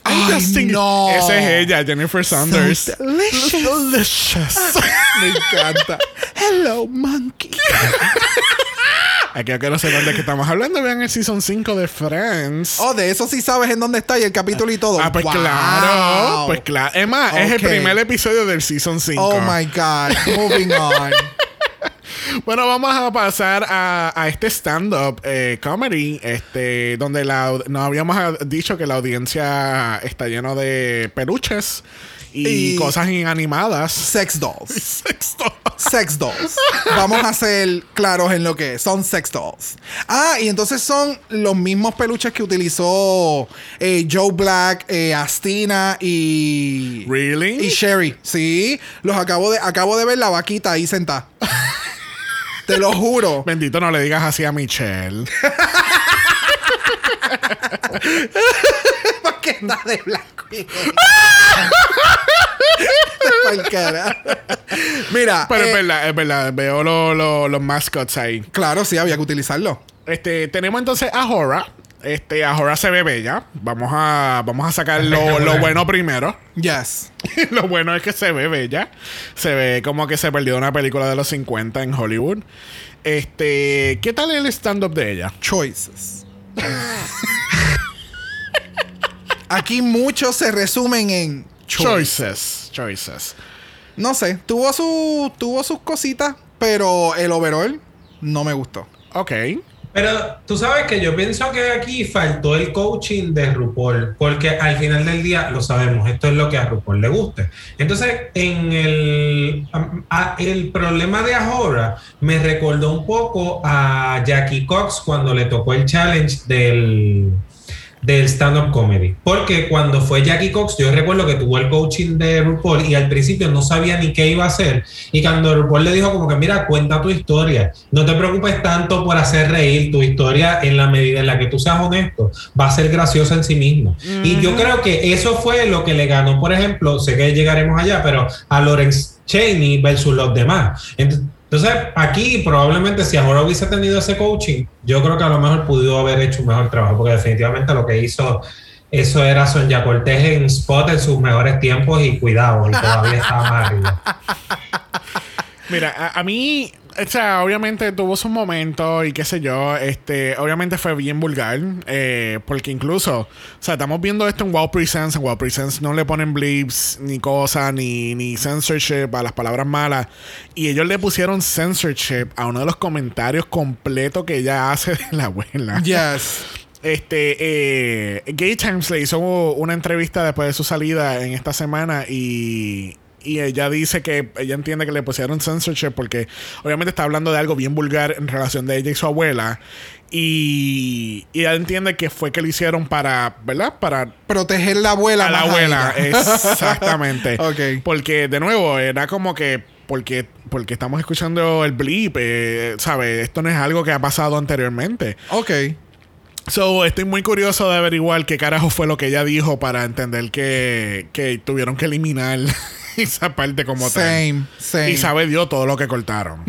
no. Esa es ella, Jennifer Saunders. So delicious. Delicious. (laughs) Me encanta. Hello, monkey. (laughs) Aquí que no sé dónde es que estamos hablando. Vean el season 5 de Friends. Oh, de eso sí sabes en dónde está y el capítulo y todo. Ah, pues Wow. claro. Pues claro. Es más, es el primer episodio del season 5. Oh my God. Moving on. (laughs) Bueno, vamos a pasar a, a este stand-up eh, comedy, este, donde la, nos habíamos dicho que la audiencia está lleno de peluches y, Y- cosas inanimadas. Sex dolls. (laughs) Sexto. Sex dolls. Vamos a ser claros en lo que es. Son sex dolls. Ah, y entonces son los mismos peluches que utilizó eh, Joe Black, eh, Astina y. ¿Really? Y Sherry. Sí. Los acabo de, acabo de ver la vaquita ahí sentada. Te lo juro. Bendito, no le digas así a Michelle. Porque está de blanco. (laughs) Mira, Pero es eh, verdad, es verdad. Veo lo- lo- los mascots ahí. claro, sí, había que utilizarlo. Este, tenemos entonces a Hora. Este, a Hora se ve bella. Vamos a, vamos a sacar lo, lo bueno primero. (laughs) Yes. lo bueno es que se ve bella. Se ve como que se perdió una película de los 50 en Hollywood. Este, ¿qué tal el stand-up de ella? Choices. Aquí muchos se resumen en choices. Choices. Choices. No sé, tuvo su tuvo sus cositas, pero el overall no me gustó. Ok. Pero tú sabes que yo pienso que aquí faltó el coaching de RuPaul, porque al final del día lo sabemos, esto es lo que a RuPaul le guste. Entonces, en el, a- el problema de Ahora me recordó un poco a Jackie Cox cuando le tocó el challenge del, del stand-up comedy. Porque cuando fue Jackie Cox, yo recuerdo que tuvo el coaching de RuPaul y al principio no sabía ni qué iba a hacer. Y cuando RuPaul le dijo como que, mira, cuenta tu historia. No te preocupes tanto por hacer reír. Tu historia, en la medida en la que tú seas honesto, va a ser graciosa en sí mismo. Y yo creo que eso fue lo que le ganó, por ejemplo, sé que llegaremos allá, pero a Lawrence Cheney versus los demás. Ent- Entonces, aquí probablemente si ahora hubiese tenido ese coaching, yo creo que a lo mejor pudo haber hecho un mejor trabajo, porque definitivamente lo que hizo eso era Sonia Cortés en Spot en sus mejores tiempos y cuidado, y todavía estaba más arriba. (laughs) Mira, a, a mí, o sea, obviamente tuvo sus momentos y qué sé yo, este, obviamente fue bien vulgar, eh, porque incluso, o sea, estamos viendo esto en Wow Presents, en Wow Presents no le ponen blips, ni cosas, ni, ni censorship a las palabras malas, y ellos le pusieron censorship a uno de los comentarios completos que ella hace de la abuela. Yes. Este, eh, Gay Times le hizo una entrevista después de su salida en esta semana y, y ella dice que ella entiende que le pusieron censorship porque obviamente está hablando de algo bien vulgar en relación de ella y su abuela. Y, y ella entiende que fue que lo hicieron para, ¿verdad? Para Proteger la abuela. a la abuela. Exactamente. (laughs) Porque, de nuevo, era como que. Porque, porque estamos escuchando el blip, eh, ¿sabes? Esto no es algo que ha pasado anteriormente. Ok. So, estoy muy curioso de averiguar qué carajo fue lo que ella dijo para entender que, que tuvieron que eliminar (laughs) esa parte como tal. Same. Y sabe Dios todo lo que cortaron.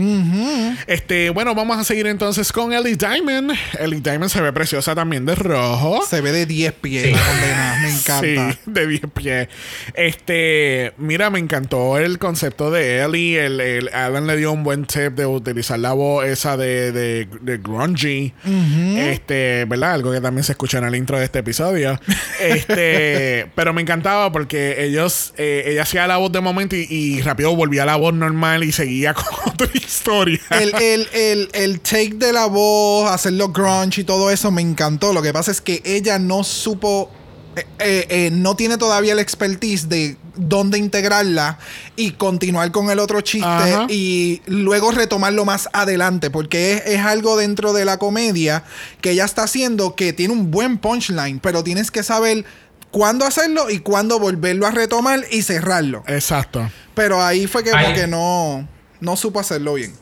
Este, bueno, vamos a seguir entonces con Ellie Diamond. Ellie Diamond se ve preciosa también de rojo. Se ve de 10 pies. Sí. la condena. Me (laughs) encanta. Sí, de 10 pies. Este, mira, me encantó el concepto de Ellie. El, el- Adam le dio un buen tip de utilizar la voz esa de, de, de grungy. Este, ¿verdad? Algo que también se escucha en el intro de este episodio. (laughs) Este, pero me encantaba porque ellos, eh, ella hacía la voz de momento y, y rápido volvía a la voz normal y seguía (laughs) con otra historia. El, el, el, el take de la voz, hacerlo grunge y todo eso me encantó. Lo que pasa es que ella no supo. eh, eh, eh, no tiene todavía el expertise de dónde integrarla y continuar con el otro chiste Ajá. y luego retomarlo más adelante porque es, es algo dentro de la comedia que ella está haciendo que tiene un buen punchline pero tienes que saber cuándo hacerlo y cuándo volverlo a retomar y cerrarlo Exacto. pero ahí fue que, Ahí- como que no no supo hacerlo bien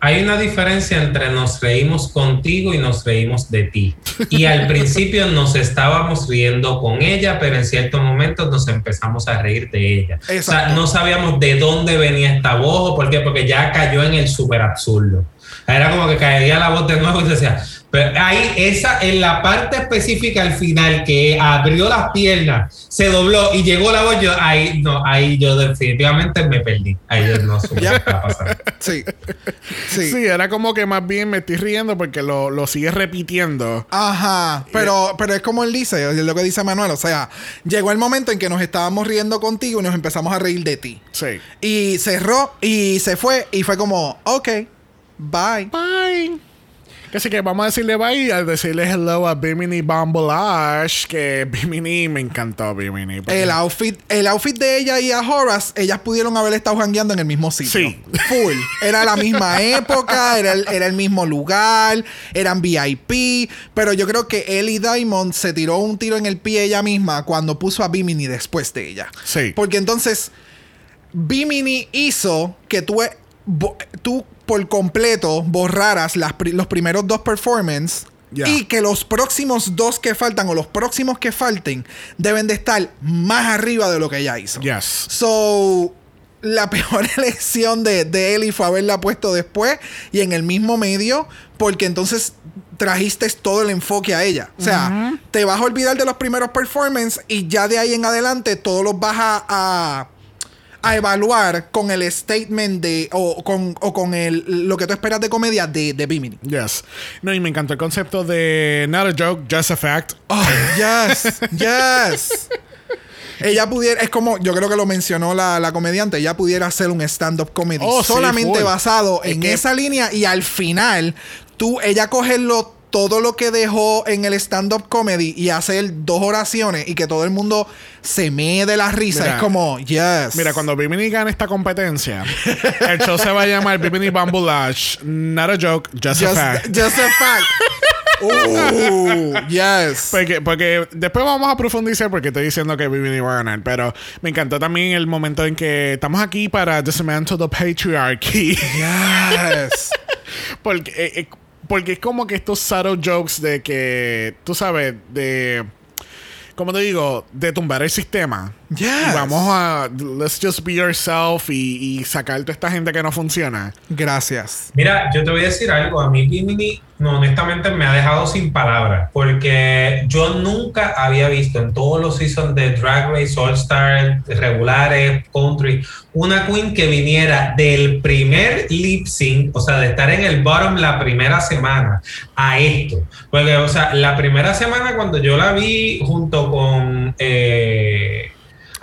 Hay una diferencia entre nos reímos contigo y nos reímos de ti. Y al (laughs) principio nos estábamos riendo con ella, pero en ciertos momentos nos empezamos a reír de ella. O sea, Exacto. no sabíamos de dónde venía esta voz o por qué, porque ya cayó en el súper absurdo. Era como que caería la voz de nuevo y decía, pero ahí, esa, en la parte específica al final, que abrió las piernas, se dobló y llegó la voz, yo ahí, no, ahí yo definitivamente me perdí. Ahí yo no supe qué (laughs) sí sí Sí. era como que más bien me estoy riendo porque lo, lo sigue repitiendo. Ajá, pero, pero es como él dice, es lo que dice Manuel, o sea, llegó el momento en que nos estábamos riendo contigo y nos empezamos a reír de ti. Sí. Y cerró y se fue y fue como, ok, bye. Bye. Así que vamos a decirle bye a decirle hello a Bimini Bambolash. Que Bimini me encantó, Bimini. porque- El outfit, el outfit de ella y a Horace, ellas pudieron haber estado jangueando en el mismo sitio. Sí. Full. Era la misma (laughs) época, era el, era el mismo lugar, eran VIP. Pero yo creo que Ellie Diamond se tiró un tiro en el pie ella misma cuando puso a Bimini después de ella. Sí. Porque entonces Bimini hizo que tú, bo- tú por completo borraras las pri- los primeros dos performances Yeah. Y que los próximos dos que faltan o los próximos que falten deben de estar más arriba de lo que ella hizo. Yes. So, la (laughs) peor elección de, de Ellie fue haberla puesto después y en el mismo medio, porque entonces trajiste todo el enfoque a ella. O sea, te vas a olvidar de los primeros performances y ya de ahí en adelante todos los vas a, a, a evaluar con el statement de, o con, o con el, lo que tú esperas de comedia de, de Bimini. Yes. No, y me encantó el concepto de not a joke, just a fact. Oh, yes, yes. Ella pudiera, es como, yo creo que lo mencionó la, la comediante, ella pudiera hacer un stand-up comedy Oh, solamente basado en esa línea y al final, tú, ella cogerlo todo lo que dejó en el stand-up comedy y hacer dos oraciones y que todo el mundo se mee de la risa. Mira, es como, yes. Mira, cuando Bimini gane esta competencia, el show se va a llamar Bimini Bamboo Lash. Not a joke, just, a Just, fact. just a fact. (laughs) Ooh, yes. Porque, porque después vamos a profundizar porque estoy diciendo que Bimini va a ganar. Pero me encantó también el momento en que estamos aquí para dismantle the patriarchy. Yes. (laughs) porque, eh, eh, porque es como que estos subtle jokes de que, tú sabes, de... Como te digo, de tumbar el sistema. Yes. Y vamos a... Let's just be yourself y, y sacar toda esta gente que no funciona. Gracias. Mira, yo te voy a decir algo. A mí Bimini, no, honestamente, me ha dejado sin palabras. Porque yo nunca había visto en todos los seasons de Drag Race, All Star, regulares, country, una queen que viniera del primer lip sync, o sea, de estar en el bottom la primera semana, a esto. Porque, o sea, la primera semana cuando yo la vi junto con... Eh,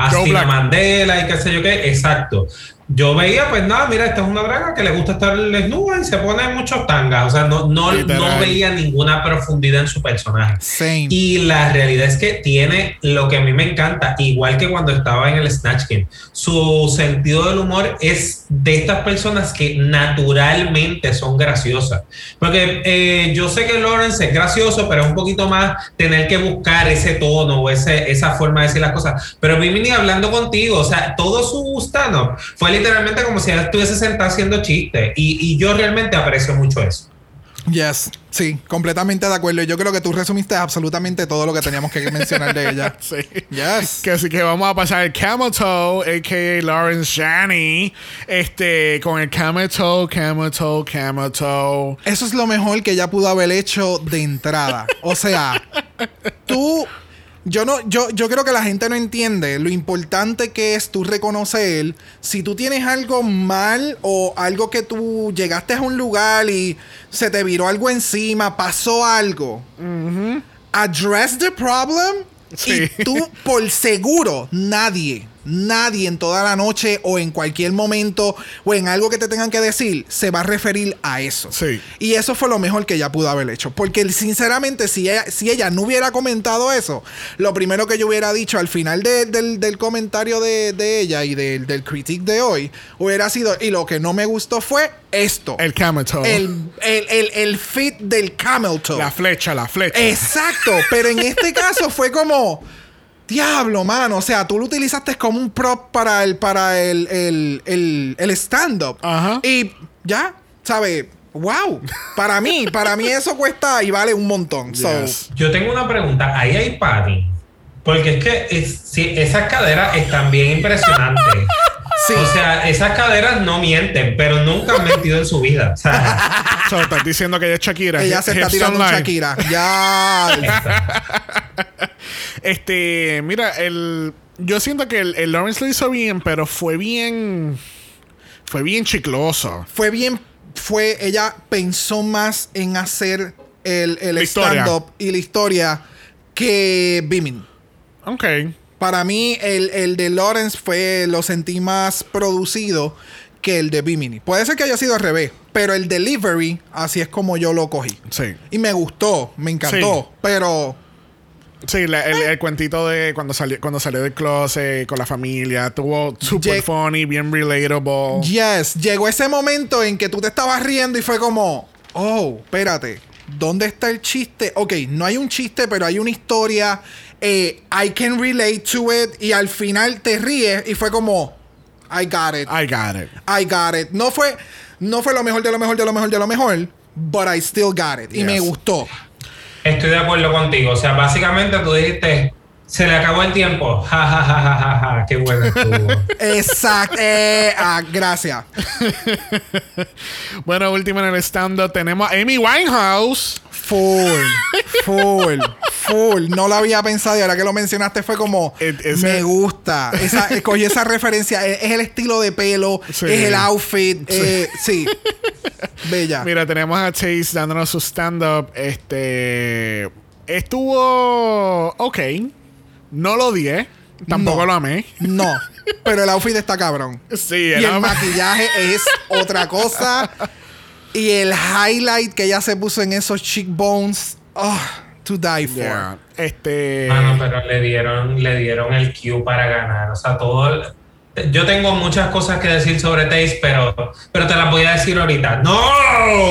Black. Mandela y qué sé yo qué, exacto. Yo veía, pues nada, mira, esta es una draga que le gusta estar desnuda y se pone muchos tangas. O sea, no, no, no veía ninguna profundidad en su personaje. Same. Y la realidad es que tiene lo que a mí me encanta, igual que cuando estaba en el Snatch Game. Su sentido del humor es de estas personas que naturalmente son graciosas. Porque eh, yo sé que Lawrence es gracioso, pero es un poquito más tener que buscar ese tono o ese, esa forma de decir las cosas. Pero Bimini hablando contigo, o sea, todo su stand-up fue literalmente como si estuviese sentada haciendo chistes. Y, y yo realmente aprecio mucho eso. Yes, sí, completamente de acuerdo. Yo creo que tú resumiste absolutamente todo lo que teníamos que mencionar de ella. (laughs) Sí. Yes. Que así que vamos a pasar el Camel Toe, a.k.a. Lawrence Shani, este, con el Camel Toe, Camel Toe, Camel Toe. Eso es lo mejor que ella pudo haber hecho de entrada. O sea, tú. Yo no, yo, yo creo que la gente no entiende lo importante que es tú reconocer si tú tienes algo mal o algo que tú llegaste a un lugar y se te viró algo encima, pasó algo. Address the problem Sí. y tú por seguro nadie, nadie en toda la noche o en cualquier momento o en algo que te tengan que decir se va a referir a eso. Sí. Y eso fue lo mejor que ella pudo haber hecho. Porque sinceramente, si ella, si ella no hubiera comentado eso, lo primero que yo hubiera dicho al final de- del, del comentario de, de ella y del, del critique de hoy, hubiera sido, y lo que no me gustó fue esto. El Camel Toe. El, el, el- el fit del camel toe. La flecha, la flecha. Exacto, pero en este caso fue como diablo, mano, o sea, tú lo utilizaste como un prop para el para el, el, el, el stand-up. Ajá. Y ya, ¿sabes? Wow, para mí, (laughs) para mí eso cuesta y vale un montón. So, Yes. Yo tengo una pregunta. Ahí hay padding. Porque es que es- sí, esas caderas están bien impresionantes. (laughs) Sí. O sea, esas caderas no mienten, pero nunca han mentido en su vida. O sea, (laughs) So, estás diciendo que ella es Shakira. ella se está tirando un online. Shakira. Ya. (laughs) Este, mira, el. Yo siento que el, el Lawrence lo hizo bien, pero fue bien. Fue bien chicloso. fue bien, fue, ella pensó más en hacer el, el stand-up y la historia que Bimin. Ok. Para mí, el, el de Lawrence fue, lo sentí más producido que el de Bimini. Puede ser que haya sido al revés, pero el delivery, así es como yo lo cogí. Sí. Y me gustó, me encantó, Sí. pero Sí, la- el, el cuentito de cuando salió, cuando salió del closet con la familia. Tuvo super Lleg- funny, bien relatable. yes, llegó ese momento en que tú te estabas riendo y fue como, oh, espérate, ¿dónde está el chiste? Ok, no hay un chiste, pero hay una historia. Eh, I can relate to it y al final te ríes y fue como, I got it. I got it. I got it. No fue, no fue lo mejor de lo mejor de lo mejor de lo mejor, but I still got it. Y Yes. me gustó. Estoy de acuerdo contigo. O sea, básicamente tú dijiste, se le acabó el tiempo. Ja, ja, ja, ja, ja, ja. Qué bueno estuvo. (laughs) Exacto. Eh, ah, gracias. (laughs) Bueno, último en el stand-up tenemos a Amy Winehouse. Full, full, full. No lo había pensado y ahora que lo mencionaste fue como ese- me gusta. Esa, escogí esa referencia. Es, es el estilo de pelo, Sí. es el outfit. eh, sí. Bella. Mira, tenemos a Chase dándonos su stand-up. Este. Estuvo. Ok. No lo odié. Tampoco No. lo amé. No. Pero el outfit está cabrón. Sí, Y era- el maquillaje es otra cosa. (laughs) Y el highlight que ella se puso en esos cheekbones. Oh, to die for. Yeah. Este. Mano, pero le dieron, le dieron el cue para ganar. O sea, todo. el- yo tengo muchas cosas que decir sobre Taste, pero, pero te las voy a decir ahorita. ¡No!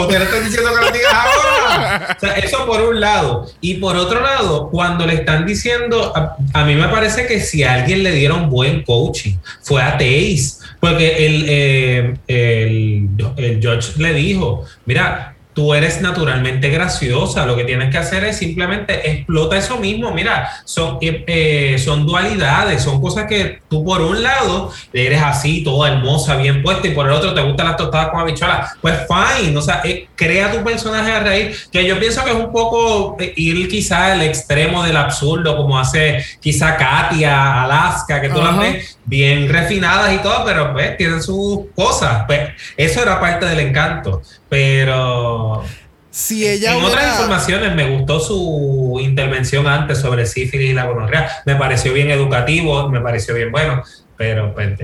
Te lo estoy diciendo que lo digas ahora. O sea, eso por un lado. Y por otro lado, cuando le están diciendo, a, a mí me parece que si a alguien le dieron buen coaching, fue a Taste. Porque el, eh, el, el George le dijo: Mira, tú eres naturalmente graciosa, lo que tienes que hacer es simplemente explota eso mismo. Mira, son, eh, eh, son dualidades, son cosas que tú por un lado eres así, toda hermosa, bien puesta, y por el otro te gustan las tostadas con habichuelas. Pues fine, o sea, eh, crea tu personaje a reír, que yo pienso que es un poco ir quizá al extremo del absurdo, como hace quizá Katia, Alaska, que tú las Ajá. ves bien refinadas y todo, pero pues tienen sus cosas. Pues eso era parte del encanto. Pero Si ella en otras informaciones me gustó su intervención antes sobre sífilis y la gonorrea. Me pareció bien educativo, me pareció bien bueno, pero pues,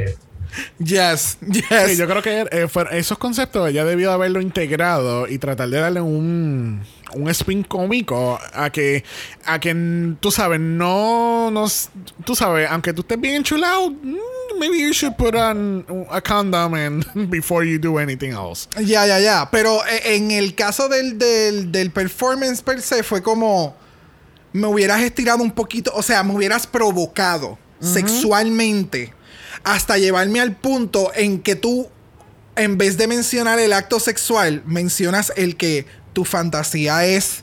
Yes, yes. Sí, yo creo que eh, esos conceptos ella debió haberlo integrado y tratar de darle un, un spin cómico a que, a que tú sabes, no, no, tú sabes, aunque tú estés bien enchulado, mm, maybe you should put on a condom and (laughs) before you do anything else. Ya, ya, ya. Pero eh, en el caso del, del, del performance per se fue como me hubieras estirado un poquito, o sea, me hubieras provocado sexualmente hasta llevarme al punto en que tú, en vez de mencionar el acto sexual, mencionas el que tu fantasía es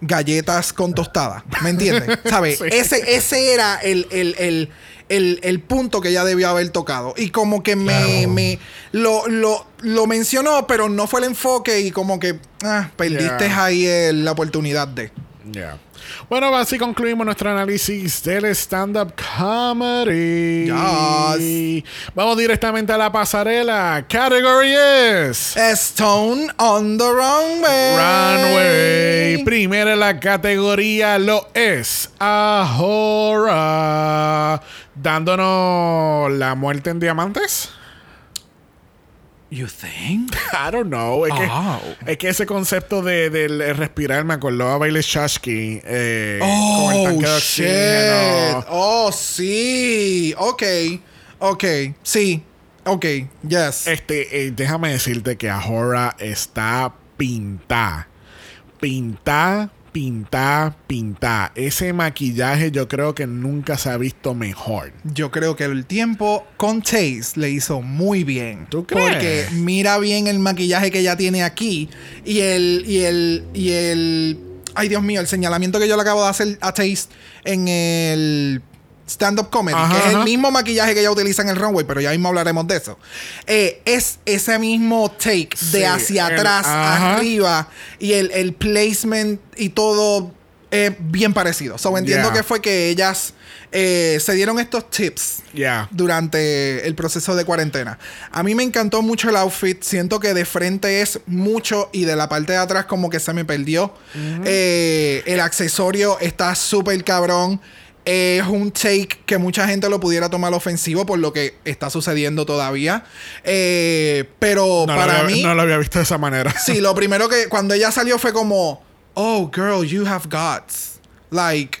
galletas con tostada. ¿Me entiendes? (laughs) ¿Sabes? Sí. Ese, ese era el, el, el, el, el punto que ella debió haber tocado. Y como que me, Claro. me lo, lo, lo mencionó, pero no fue el enfoque y como que ah, perdiste Yeah. ahí el- la oportunidad de. Yeah. Bueno, así concluimos nuestro análisis del stand-up comedy. Yes. Vamos directamente a la pasarela. Category es... Stone on the runway. Runway. Primero en la categoría lo es Ahora. Dándonos la muerte en diamantes. You think? (laughs) I don't know. Es, Oh. que, es que ese concepto de, del respirar me acordó a Bailey Shashki. Eh, con el Oh, tanque de shit. oxígeno. Oh, sí. Ok. Ok. Sí. Ok. Yes. Este, eh, déjame decirte que Ahora está pintada. Pintada, pintada, pintada. Ese maquillaje yo creo que nunca se ha visto mejor. Yo creo que el tiempo con Chase le hizo muy bien. ¿Tú crees? Porque mira bien el maquillaje que ella tiene aquí y el y el y el ay Dios mío, el señalamiento que yo le acabo de hacer a Chase en el stand-up comedy, Ajá, que es ajá. el mismo maquillaje que ella utiliza en el runway, pero ya mismo hablaremos de eso. Eh, es ese mismo take Sí, de hacia atrás, arriba y el, el placement y todo es bien parecido. So, entiendo Yeah. que fue que ellas eh, se dieron estos tips durante el proceso de cuarentena. A mí me encantó mucho el outfit. Siento que de frente es mucho y de la parte de atrás como que se me perdió. Eh, el accesorio está súper cabrón. Es un take que mucha gente lo pudiera tomar ofensivo por lo que está sucediendo todavía. Eh, pero No, para había, mí... no lo había visto de esa manera. Sí, lo primero que cuando ella salió fue como, oh girl, you have guts. Like,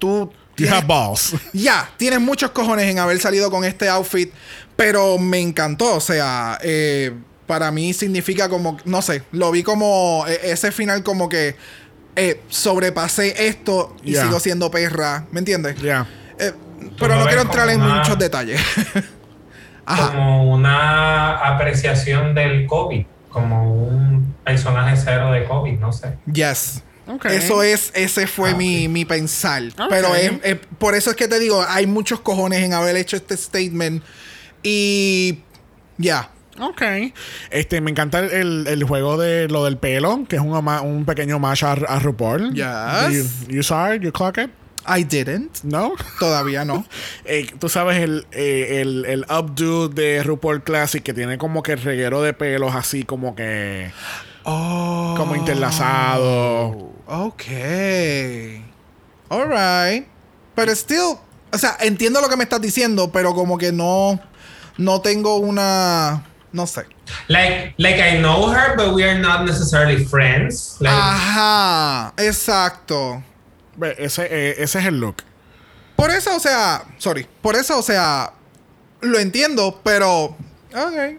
tú You have balls. (laughs) ya, tienes muchos cojones en haber salido con este outfit, pero me encantó. O sea, eh, para mí significa como, no sé, lo vi como eh, ese final como que eh, sobrepasé esto y sigo siendo perra, ¿me entiendes? Ya. Eh, pero no quiero entrar en una- muchos detalles. (laughs) Ajá. como una apreciación del COVID, como un personaje cero de COVID, no sé. Yes, Ok. Eso es, ese fue mi, mi pensar. Pero es, es- por eso es que te digo, hay muchos cojones en haber hecho este statement. Y ya. Ok. Este, me encanta el, el- juego de lo del pelo, que es un, un pequeño homage a, a RuPaul. Yes. You, you saw it? You clock it? I didn't. No? Todavía no. (laughs) Eh, Tú sabes el, eh, el, el updo de RuPaul Classic que tiene como que el reguero de pelos así como que... Oh. Como interlazado. Ok. Alright. Pero still. O sea, entiendo lo que me estás diciendo, pero como que no. No tengo una. No sé. Like, like I know her, but we are not necessarily friends. Like, Ajá. Exacto. Ve, Ese, eh, ese es el look. Por eso, o sea. Sorry. Por eso, o sea. Lo entiendo, pero. Ok.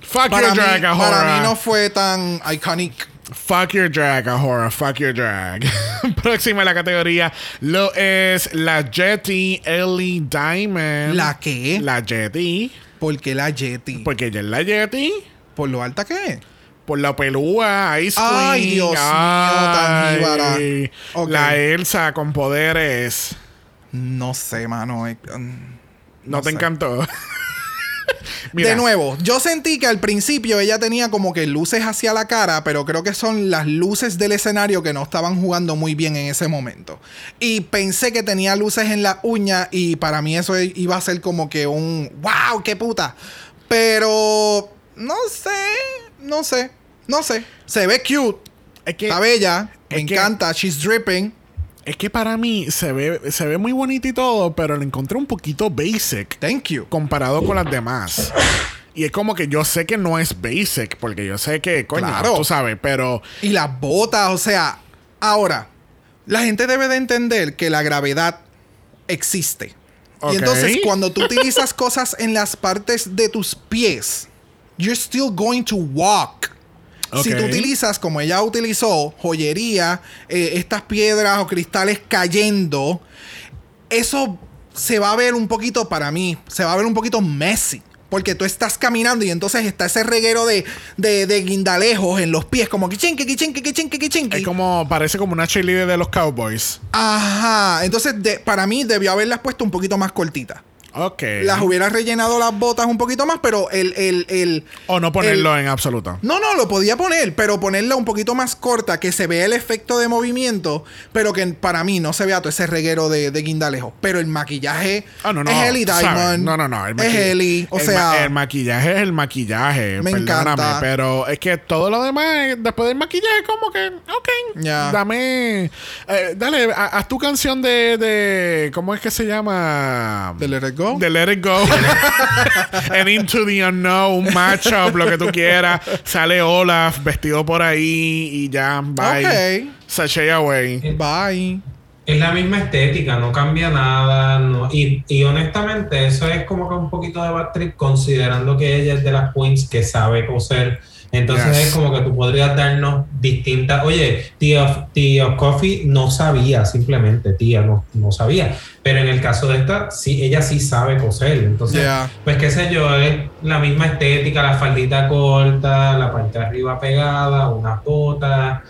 Fuck Para, your mí, drag, para Ahora. mí no fue tan iconic. Fuck your drag, Ahora. Fuck your drag. (laughs) Próxima en la categoría lo es la Jetty Ellie Diamond. ¿La qué? La Jetty. ¿Por qué la Yeti? Porque ella es la Jetty. ¿Por lo alta que es? Por la pelúa, Ice Queen. Ay, Dios mío, tan Ay, jíbara. Ok. La Elsa con poderes. No sé, mano. mm, ¿No, No te sé. encantó? Mira, De nuevo, yo sentí que al principio ella tenía como que luces hacia la cara, pero creo que son las luces del escenario que no estaban jugando muy bien en ese momento. Y pensé que tenía luces en la uña y para mí eso iba a ser como que un wow, qué puta. Pero no sé, no sé, no sé. Se ve cute, Es que, está bella, me es que- encanta, she's dripping. Es que para mí se ve, se ve muy bonito y todo, pero lo encontré un poquito basic Thank you. comparado con las demás. Y es como que yo sé que no es basic, porque yo sé que, coño, Claro. tú sabes, pero Y las botas, o sea, ahora, la gente debe de entender que la gravedad existe. Ok. Y entonces (laughs) cuando tú utilizas cosas en las partes de tus pies, you're still going to walk. Si tú utilizas, como ella utilizó, joyería, eh, estas piedras o cristales cayendo, eso se va a ver un poquito, para mí, se va a ver un poquito messy. Porque tú estás caminando y entonces está ese reguero de, de, de guindalejos en los pies, como que chinque, que chinque. es como, parece como una cheerleader de los Cowboys. Ajá. Entonces, de- para mí, debió haberlas puesto un poquito más cortitas. Ok. Las hubiera rellenado las botas un poquito más, pero el. el, el o no ponerlo el- en absoluto. no, no, lo podía poner, pero ponerla un poquito más corta, que se vea el efecto de movimiento, pero que para mí no se vea todo ese reguero de, de guindalejo. Pero el maquillaje Ah, no, no. es Ellie. Diamond. No, no, no. el es Ellie. O el sea, el maquillaje es el maquillaje. Me perdóname, encanta. Pero es que todo lo demás, eh, después del maquillaje, como que, ok. Ya. Dame. eh, dale, ha- haz tu canción de, de. ¿Cómo es que se llama? ¿De Let It Go? De Let It Go. (laughs) And Into the Unknown, un matchup, lo que tú quieras. Sale Olaf vestido por ahí y ya, bye. Ok. Sashay away. Bye. Es la misma estética, no cambia nada. no- y, y honestamente, eso es como que un poquito de trip, considerando que ella es de las queens que sabe coser. Entonces Yes. es como que tú podrías darnos distintas. Oye, Tía, tía Coffee no sabía, simplemente, tía no, no sabía. Pero en el caso de esta, sí, ella sí sabe coser. Entonces, Yeah. pues qué sé yo, es la misma estética, la faldita corta, la parte de arriba pegada, unas botas.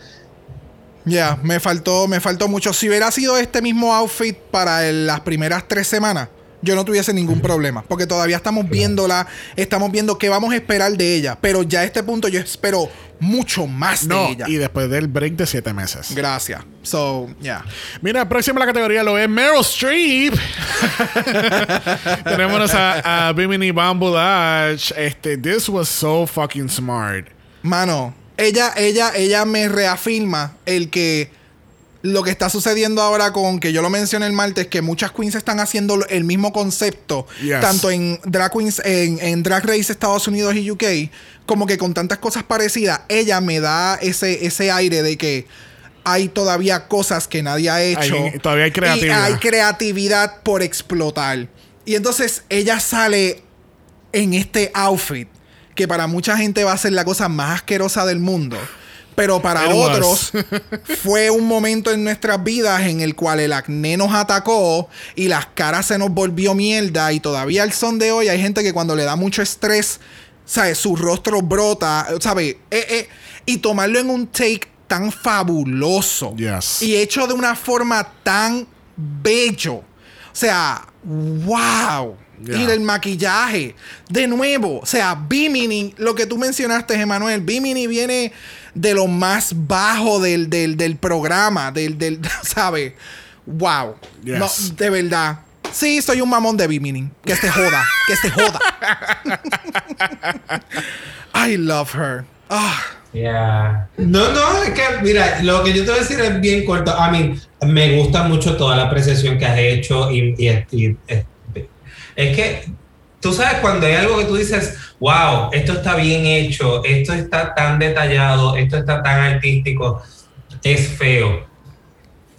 Ya, me faltó, me faltó mucho. Si hubiera sido este mismo outfit para el- las primeras tres semanas, yo no tuviese ningún problema. Porque todavía estamos viéndola, estamos viendo qué vamos a esperar de ella. Pero ya a este punto yo espero mucho más No, de ella. y después del break de siete meses. Gracias. So, yeah. Mira, próxima la categoría lo es Meryl Streep. (laughs) Tenemos a, a Bimini Bambulage. Este, this was so fucking smart. Mano, ella, ella, ella me reafirma el que lo que está sucediendo ahora con que yo lo mencioné el martes, que muchas queens están haciendo el mismo concepto, Yes. tanto en drag queens, en, en drag race Estados Unidos y UK, como que con tantas cosas parecidas, ella me da ese, ese aire de que hay todavía cosas que nadie ha hecho. Hay- todavía hay creatividad. Y hay creatividad por explotar. Y entonces ella sale en este outfit que para mucha gente va a ser la cosa más asquerosa del mundo. Pero para It otros (laughs) fue un momento en nuestras vidas en el cual el acné nos atacó y las caras se nos volvió mierda y todavía al son de hoy hay gente que cuando le da mucho estrés, ¿sabes? Su rostro brota, ¿sabes? Eh, eh, y tomarlo en un take tan fabuloso. Yes. Y hecho de una forma tan bello. O sea, wow. Yeah. Y del maquillaje. De nuevo, o sea, Bimini, lo que tú mencionaste, Emanuel, Bimini viene de lo más bajo del, del, del programa, del, del, (laughs) ¿sabes? Wow. Yes. No, de verdad. Sí, soy un mamón de Bimini. Que se joda, que se joda. (laughs) I love her. Ah. Yeah. No, no, es que, mira, lo que yo te voy a decir es bien corto. A mí, me gusta mucho toda la apreciación que has hecho y, y- y- es, es que tú sabes cuando hay algo que tú dices, wow, esto está bien hecho, esto está tan detallado, esto está tan artístico, es feo.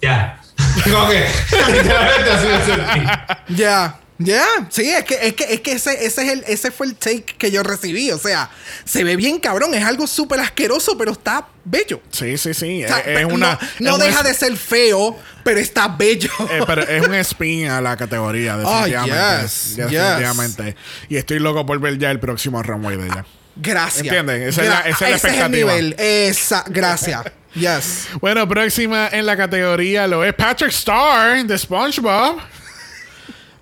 Ya. (laughs) Como que, (laughs) literalmente así lo sentí. Ya, ya, sí, es que, es que, es que ese, ese, es el, ese fue el take que yo recibí. O sea, se ve bien cabrón, es algo súper asqueroso, pero está bello. Sí, sí, sí. O sea, es, es una. no no es un deja es- de ser feo, pero está bello. eh, pero es un spin a la categoría, (laughs) definitivamente. Ah, yes, Ya, yes. Definitivamente. Y estoy loco por ver ya el próximo runway de ella. Gracias. ¿Entienden? Esa es la- esa es la expectativa. el nivel. Esa, gracias. (laughs) Yes. Bueno, próxima en la categoría lo es Patrick Star de SpongeBob.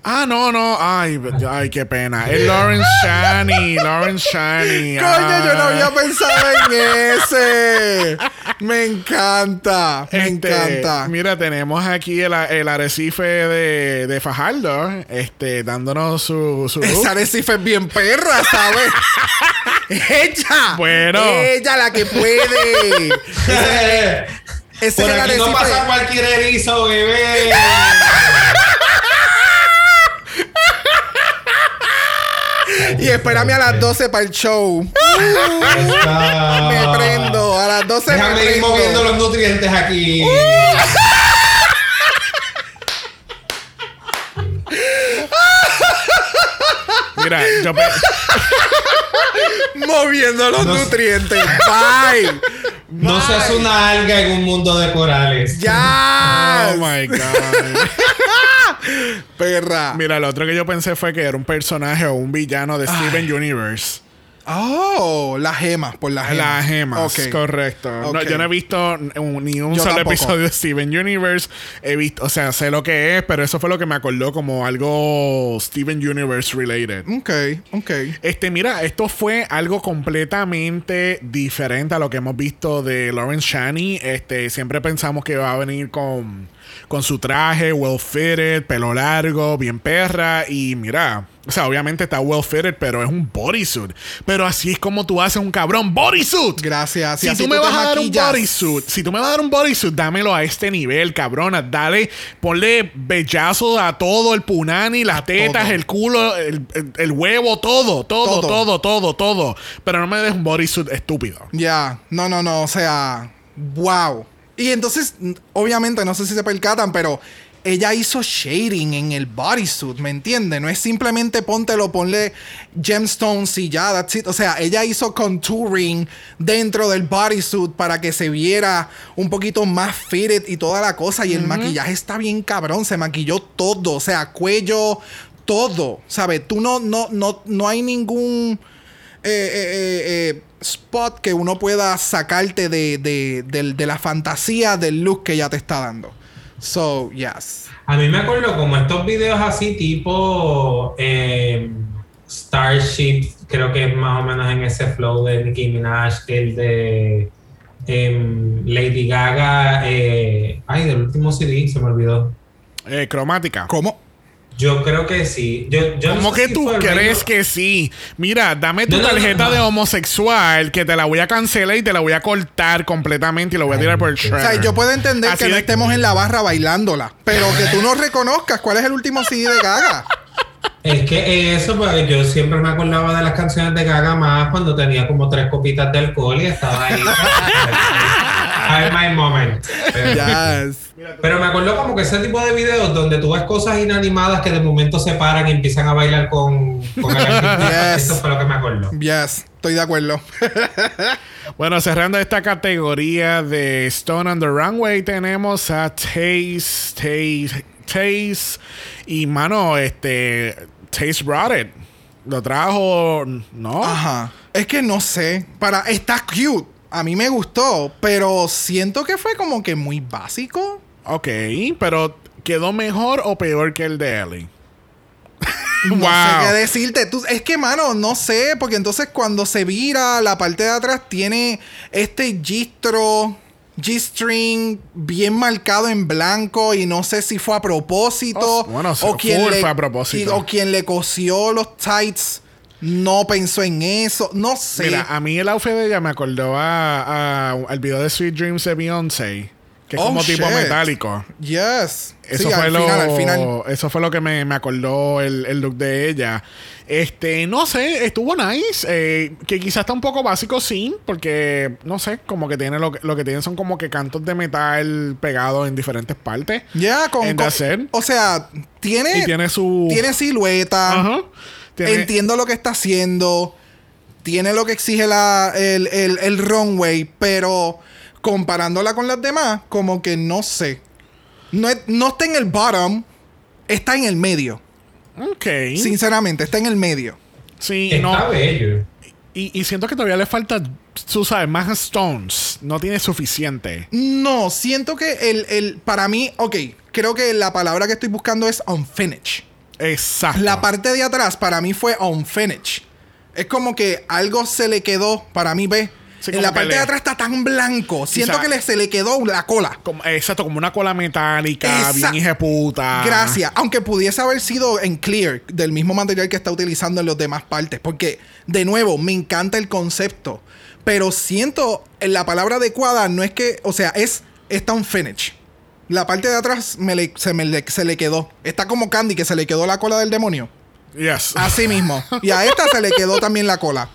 Ah, no, no. Ay, ay, qué pena. Es Lawrence Shani. Lawrence Shani. Coño, yo no Ah. había pensado en ese. Me encanta. Me Este, encanta. Mira, tenemos aquí el, el arrecife de, de Fajardo, este, dándonos su, su. Esa Arecife es bien perra, ¿sabes? (laughs) ¡Ella! Bueno. ¡Ella la que puede! (laughs) Ese es Por el aquí no Arecife. pasa cualquier erizo, bebé. (laughs) Y espérame a las 12 para el show. Está- Me prendo. A las 12 me Déjame ir prendo. moviendo los nutrientes aquí. Mira, yo pe- Moviendo los No- nutrientes. Bye. No seas una alga en un mundo de corales. Ya. Oh my God. Perra. Mira, lo otro que yo pensé fue que era un personaje o un villano de Steven Universe. Oh, las gemas, por las gemas. Las gemas, Ok. correcto. No, yo no he visto ni un Yo solo tampoco. episodio de Steven Universe. He visto, o sea, sé lo que es, pero eso fue lo que me acordó como algo Steven Universe related. Ok, ok. Este, mira, esto fue algo completamente diferente a lo que hemos visto de Lawrence Shani. Este, siempre pensamos que va a venir con, con su traje, well fitted, pelo largo, bien perra. Y mira, o sea, obviamente está well fitted, pero es un bodysuit. Pero así es como tú haces un cabrón bodysuit. Gracias. Si así tú me vas a dar un bodysuit, si tú me vas a dar un bodysuit, dámelo a este nivel, cabrona. Dale, ponle bellazo a todo, el punani, las tetas, todo. el culo, el, el- el huevo, todo, todo, Todo. todo, todo, todo. Pero no me des un bodysuit estúpido. Ya, no, no, no, o sea, wow. Y entonces, obviamente, no sé si se percatan, pero ella hizo shading en el bodysuit, ¿me entiendes? No es simplemente póntelo, ponle gemstones y ya, that's it. O sea, ella hizo contouring dentro del bodysuit para que se viera un poquito más fitted y toda la cosa. Y el maquillaje está bien cabrón, se maquilló todo, o sea, cuello, todo, ¿sabes? Tú no, no, no, no hay ningún eh, eh, eh, eh, spot que uno pueda sacarte de, de, del- de la fantasía del look que ella te está dando. So, yes. A mí me acuerdo como estos videos así tipo eh, Starship, creo que es más o menos en ese flow de Nicki Minaj, que el de em, Lady Gaga, eh, ay, del último CD, se me olvidó. Eh, cromática. ¿Cómo? Yo creo que sí. Yo, yo no ¿Cómo sé que si tú crees que sí? Mira, dame tu No, no, no, tarjeta no. de homosexual que te la voy a cancelar y te la voy a cortar completamente y lo voy a tirar por el Ay, O shredder. sea, yo puedo entender Así que no estemos en la barra bailándola, pero que tú no reconozcas cuál es el último CD de Gaga. Es que eso, pues yo siempre me acordaba de las canciones de Gaga más cuando tenía como tres copitas de alcohol y estaba ahí. (laughs) Have my moment. Yes. Pero me acuerdo como que ese tipo de videos donde tú ves cosas inanimadas que de momento se paran y empiezan a bailar con, con el. (laughs) Yes. Eso fue lo que me acuerdo. Yes. Estoy de acuerdo. (laughs) Bueno, cerrando esta categoría de Stone on the Runway, tenemos a Taste, Taste, Taste. Y mano, este. Taste brought it. Lo trajo. ¿No? Ajá. Es que no sé. Para. Está cute. A mí me gustó, pero siento que fue como que muy básico. Ok, pero ¿quedó mejor o peor que el de Ellie? (laughs) No Wow. sé qué decirte. Tú- es que, mano, no sé, porque entonces cuando se vira, la parte de atrás tiene este gistro, G-string bien marcado en blanco y no sé si fue a propósito Oh, bueno, o quien le, fue a propósito. o quien le cosió los tights no pensó en eso. No sé. Mira, a mí el outfit de ella me acordó a, a- al video de Sweet Dreams de Beyoncé, que es Oh, como tipo shit. metálico. yes. Eso Sí, fue al lo, final, al final. Eso fue lo que me, me acordó el, el look de ella. Este, no sé, estuvo nice. eh, que quizás está un poco básico, sí, porque no sé, como que tiene lo, que- lo que tiene son como que cantos de metal pegados en diferentes partes. Ya, con, En con- Set. O sea, tiene, Y tiene su. tiene silueta. Tiene- Entiendo lo que está haciendo. Tiene lo que exige la, el, el, el runway. Pero comparándola con las demás, como que no sé. No, es- no está en el bottom. Está en el medio. Ok. Sinceramente, está en el medio. Sí, Está no. bello. Y, y siento que todavía le falta, tú sabes, más stones. No tiene suficiente. No, siento que el, el. Para mí, ok. Creo que la palabra que estoy buscando es unfinished. Exacto. La parte de atrás para mí fue unfinished. Es como que algo se le quedó, para mí, ve. Sí, en la parte le- de atrás está tan blanco. Siento Quizá- que le, se le quedó la cola. Como- exacto, como una cola metálica, Esa- bien hijeputa. Gracias. Aunque pudiese haber sido en clear, del mismo material que está utilizando en las demás partes. Porque, de nuevo, me encanta el concepto. Pero siento, en la palabra adecuada no es que, o sea, es, está un finish. La parte de atrás me le- se, me le, se le quedó. Está como Candy, que se le quedó la cola del demonio. Yes. Así mismo. Y a esta se le quedó también la cola.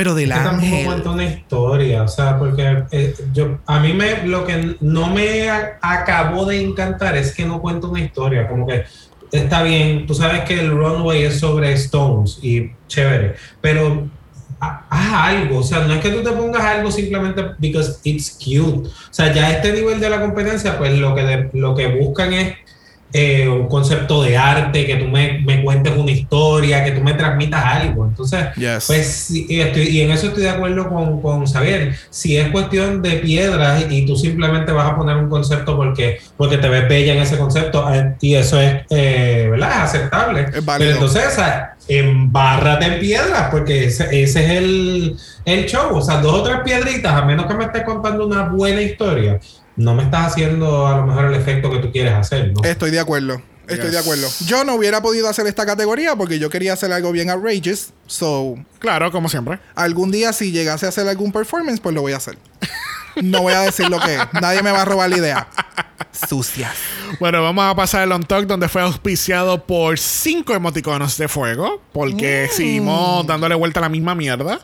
Pero del Es que tampoco ángel. cuenta una historia, o sea, porque eh, yo, a mí me, lo que no me acabó de encantar es que no cuenta una historia, como que está bien, tú sabes que el runway es sobre Stones y chévere, pero ha- haz algo, o sea, no es que tú te pongas algo simplemente because it's cute, o sea, ya a este nivel de la competencia, pues lo que, lo que buscan es eh, un concepto de arte, que tú me, me cuentes una historia, que tú me transmitas algo, entonces... Yes. Pues y, estoy- y en eso estoy de acuerdo con, con Xavier. Si es cuestión de piedras y tú simplemente vas a poner un concepto porque, porque te ves bella en ese concepto, eh, y eso es, eh, ¿verdad? Es aceptable. Es. Pero entonces, o sea, embárrate en piedras, porque ese, ese es el, el show. O sea, dos o tres piedritas, a menos que me estés contando una buena historia, no me estás haciendo a lo mejor el efecto que tú quieres hacer, ¿no? Estoy de acuerdo. Estoy Yes. de acuerdo. Yo no hubiera podido hacer esta categoría porque yo quería hacer algo bien outrageous. So, Claro, como siempre. algún día si llegase a hacer algún performance, pues lo voy a hacer. No voy a decir lo que es. Nadie me va a robar la idea. Sucia. Bueno, vamos a pasar al On Talk, donde fue auspiciado por cinco emoticonos de fuego, porque Mm. seguimos dándole vuelta a la misma mierda.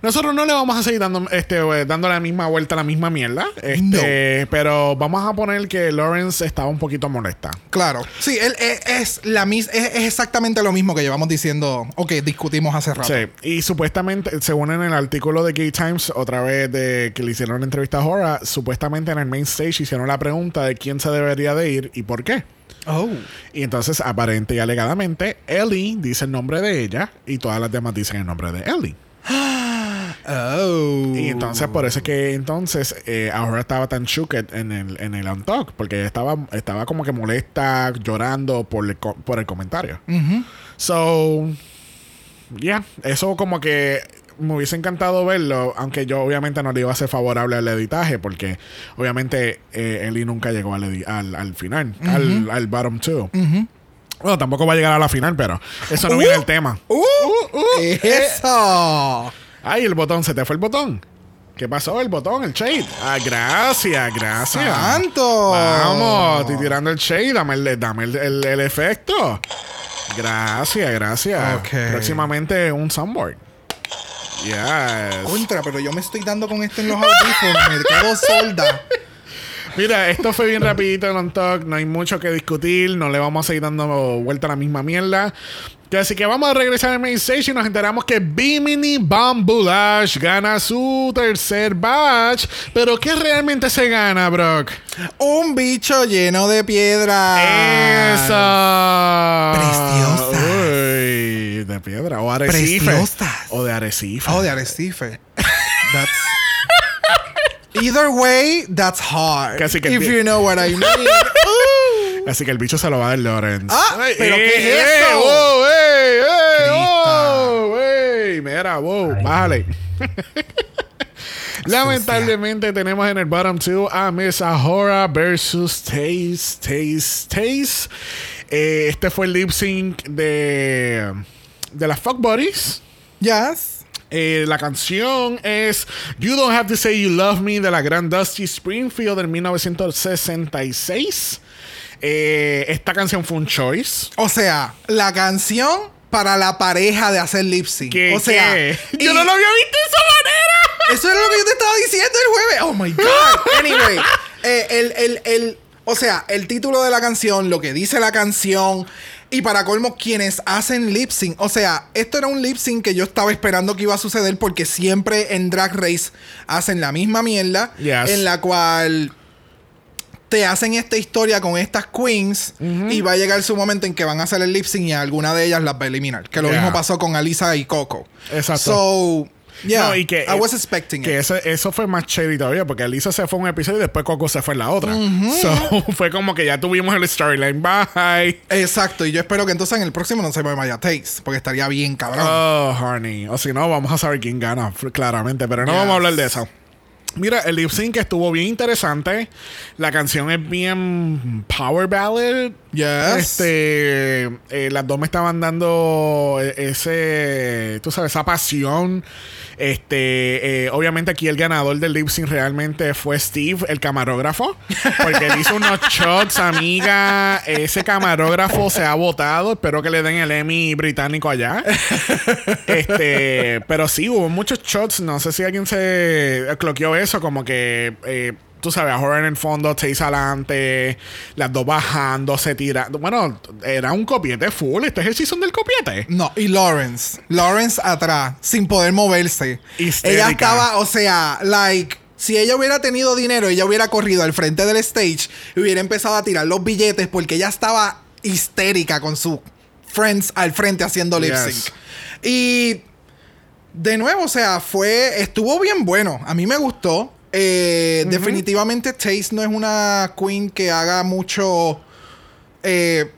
Nosotros no le vamos a seguir dando, este, eh, dando la misma vuelta a la misma mierda, este, pero vamos a poner que Lawrence estaba un poquito molesta. Claro. Sí, él es, es la mis es, es exactamente lo mismo que llevamos diciendo o que discutimos hace rato. Sí, y supuestamente, según en el artículo de Gay Times, otra vez de que le hicieron una entrevista a Hora, supuestamente en el main stage hicieron la pregunta de quién se debería de ir y por qué. Oh. Y entonces, aparente y alegadamente, Ellie dice el nombre de ella y todas las demás dicen el nombre de Ellie. (gasps) (gasps) Oh. Y entonces, por eso es que entonces eh, ahora estaba tan shooked en el, en el on talk, porque ella estaba, estaba como que molesta, llorando por el, co- por el comentario. So, yeah, eso como que me hubiese encantado verlo, aunque yo obviamente no le iba a ser favorable al editaje, porque obviamente eh, Ellie nunca llegó al, al, al final, al, al bottom two. Bueno, tampoco va a llegar a la final, pero eso no Uh. viene el tema. Uh, (laughs) Eso. Ay, el botón, se te fue el botón. ¿Qué pasó? El botón, el shade. Ah, gracias, gracias. Santo. Vamos, estoy tirando el shade, dame el, dame el, el- el efecto. Gracias, gracias. Próximamente un soundboard. Yes. Contra, pero yo me estoy dando con esto en los audífonos. me quedo solda. Mira, esto fue bien rapidito en On Talk. No hay mucho que discutir. No le vamos a seguir dando vuelta a la misma mierda. Que Así que vamos a regresar al main stage y nos enteramos que Bimini Bambulash gana su tercer batch. Pero ¿qué realmente se gana, Brock? Un bicho lleno de piedra. ¡Eso! Preciosas. Uy, de piedra. O arrecife. Preciosas. O de arrecife. Oh, de Arrecife. That's Either way, that's hard. Casi que el if you know what I mean. (laughs) Así que el bicho se lo va a dar Lawrence. Ah, ¿pero qué es eh, eso? wow, ey, ey, Crista. wow, ey, mira, wow, bájale. (laughs) Lamentablemente tenemos en el bottom 2 a Miss Ahora versus Taze, Taze, Taze. Eh, este fue el lip sync de, de las Fuck Buddies. Yes. Eh, la canción es You Don't Have to Say You Love Me de la gran Dusty Springfield del 1966. Eh, esta canción fue un choice. O sea, la canción para la pareja de hacer lip sync. ¿Qué, o sea, qué? y- yo no lo había visto de esa manera. Eso es lo que yo te estaba diciendo el jueves. Oh my God. (laughs) Anyway, eh, el, el, el, o sea, el título de la canción, lo que dice la canción. Y para colmo, quienes hacen lip sync. O sea, esto era un lip sync que yo estaba esperando que iba a suceder porque siempre en Drag Race hacen la misma mierda. Yes. En la cual te hacen esta historia con estas queens y va a llegar su momento en que van a hacer el lip sync y alguna de ellas las va a eliminar. Que lo Yeah. mismo pasó con Alisa y Coco. Exacto. So, yeah, No, y que, I was expecting que it. Eso, eso fue más chévere todavía porque Lisa se fue en un episodio y después Coco se fue en la otra. So, (laughs) fue como que ya tuvimos el storyline. Bye. Exacto, y yo espero que entonces en el próximo no se me vaya Taste, porque estaría bien cabrón. Oh, honey. O si no, vamos a saber quién gana, claramente. Pero no Yes. vamos a hablar de eso. Mira, el lip sync estuvo bien interesante. La canción es bien power ballad. Yes. Este, eh, las dos me estaban dando e- ese, tú sabes, esa pasión. Este, eh, obviamente aquí el ganador del lip sync realmente fue Steve, el camarógrafo, porque él hizo unos (laughs) shots, amiga. Ese camarógrafo se ha votado. Espero que le den el Emmy británico allá. Este, pero sí, hubo muchos shots. No sé si alguien se cloqueó eso, como que. eh, Tú sabes, ahora en el fondo, seis adelante, las dos bajando, se tirando. Bueno, era un copiete full. Este es el season del copiete. No, y Lawrence. Lawrence atrás, sin poder moverse. Histérica. Ella estaba, o sea, like. Si ella hubiera tenido dinero, ella hubiera corrido al frente del stage y hubiera empezado a tirar los billetes porque ella estaba histérica con sus friends al frente haciendo lip sync. Yes. Y de nuevo, o sea, fue. Estuvo bien bueno. A mí me gustó. Eh, Definitivamente, Taste no es una queen que haga mucho eh,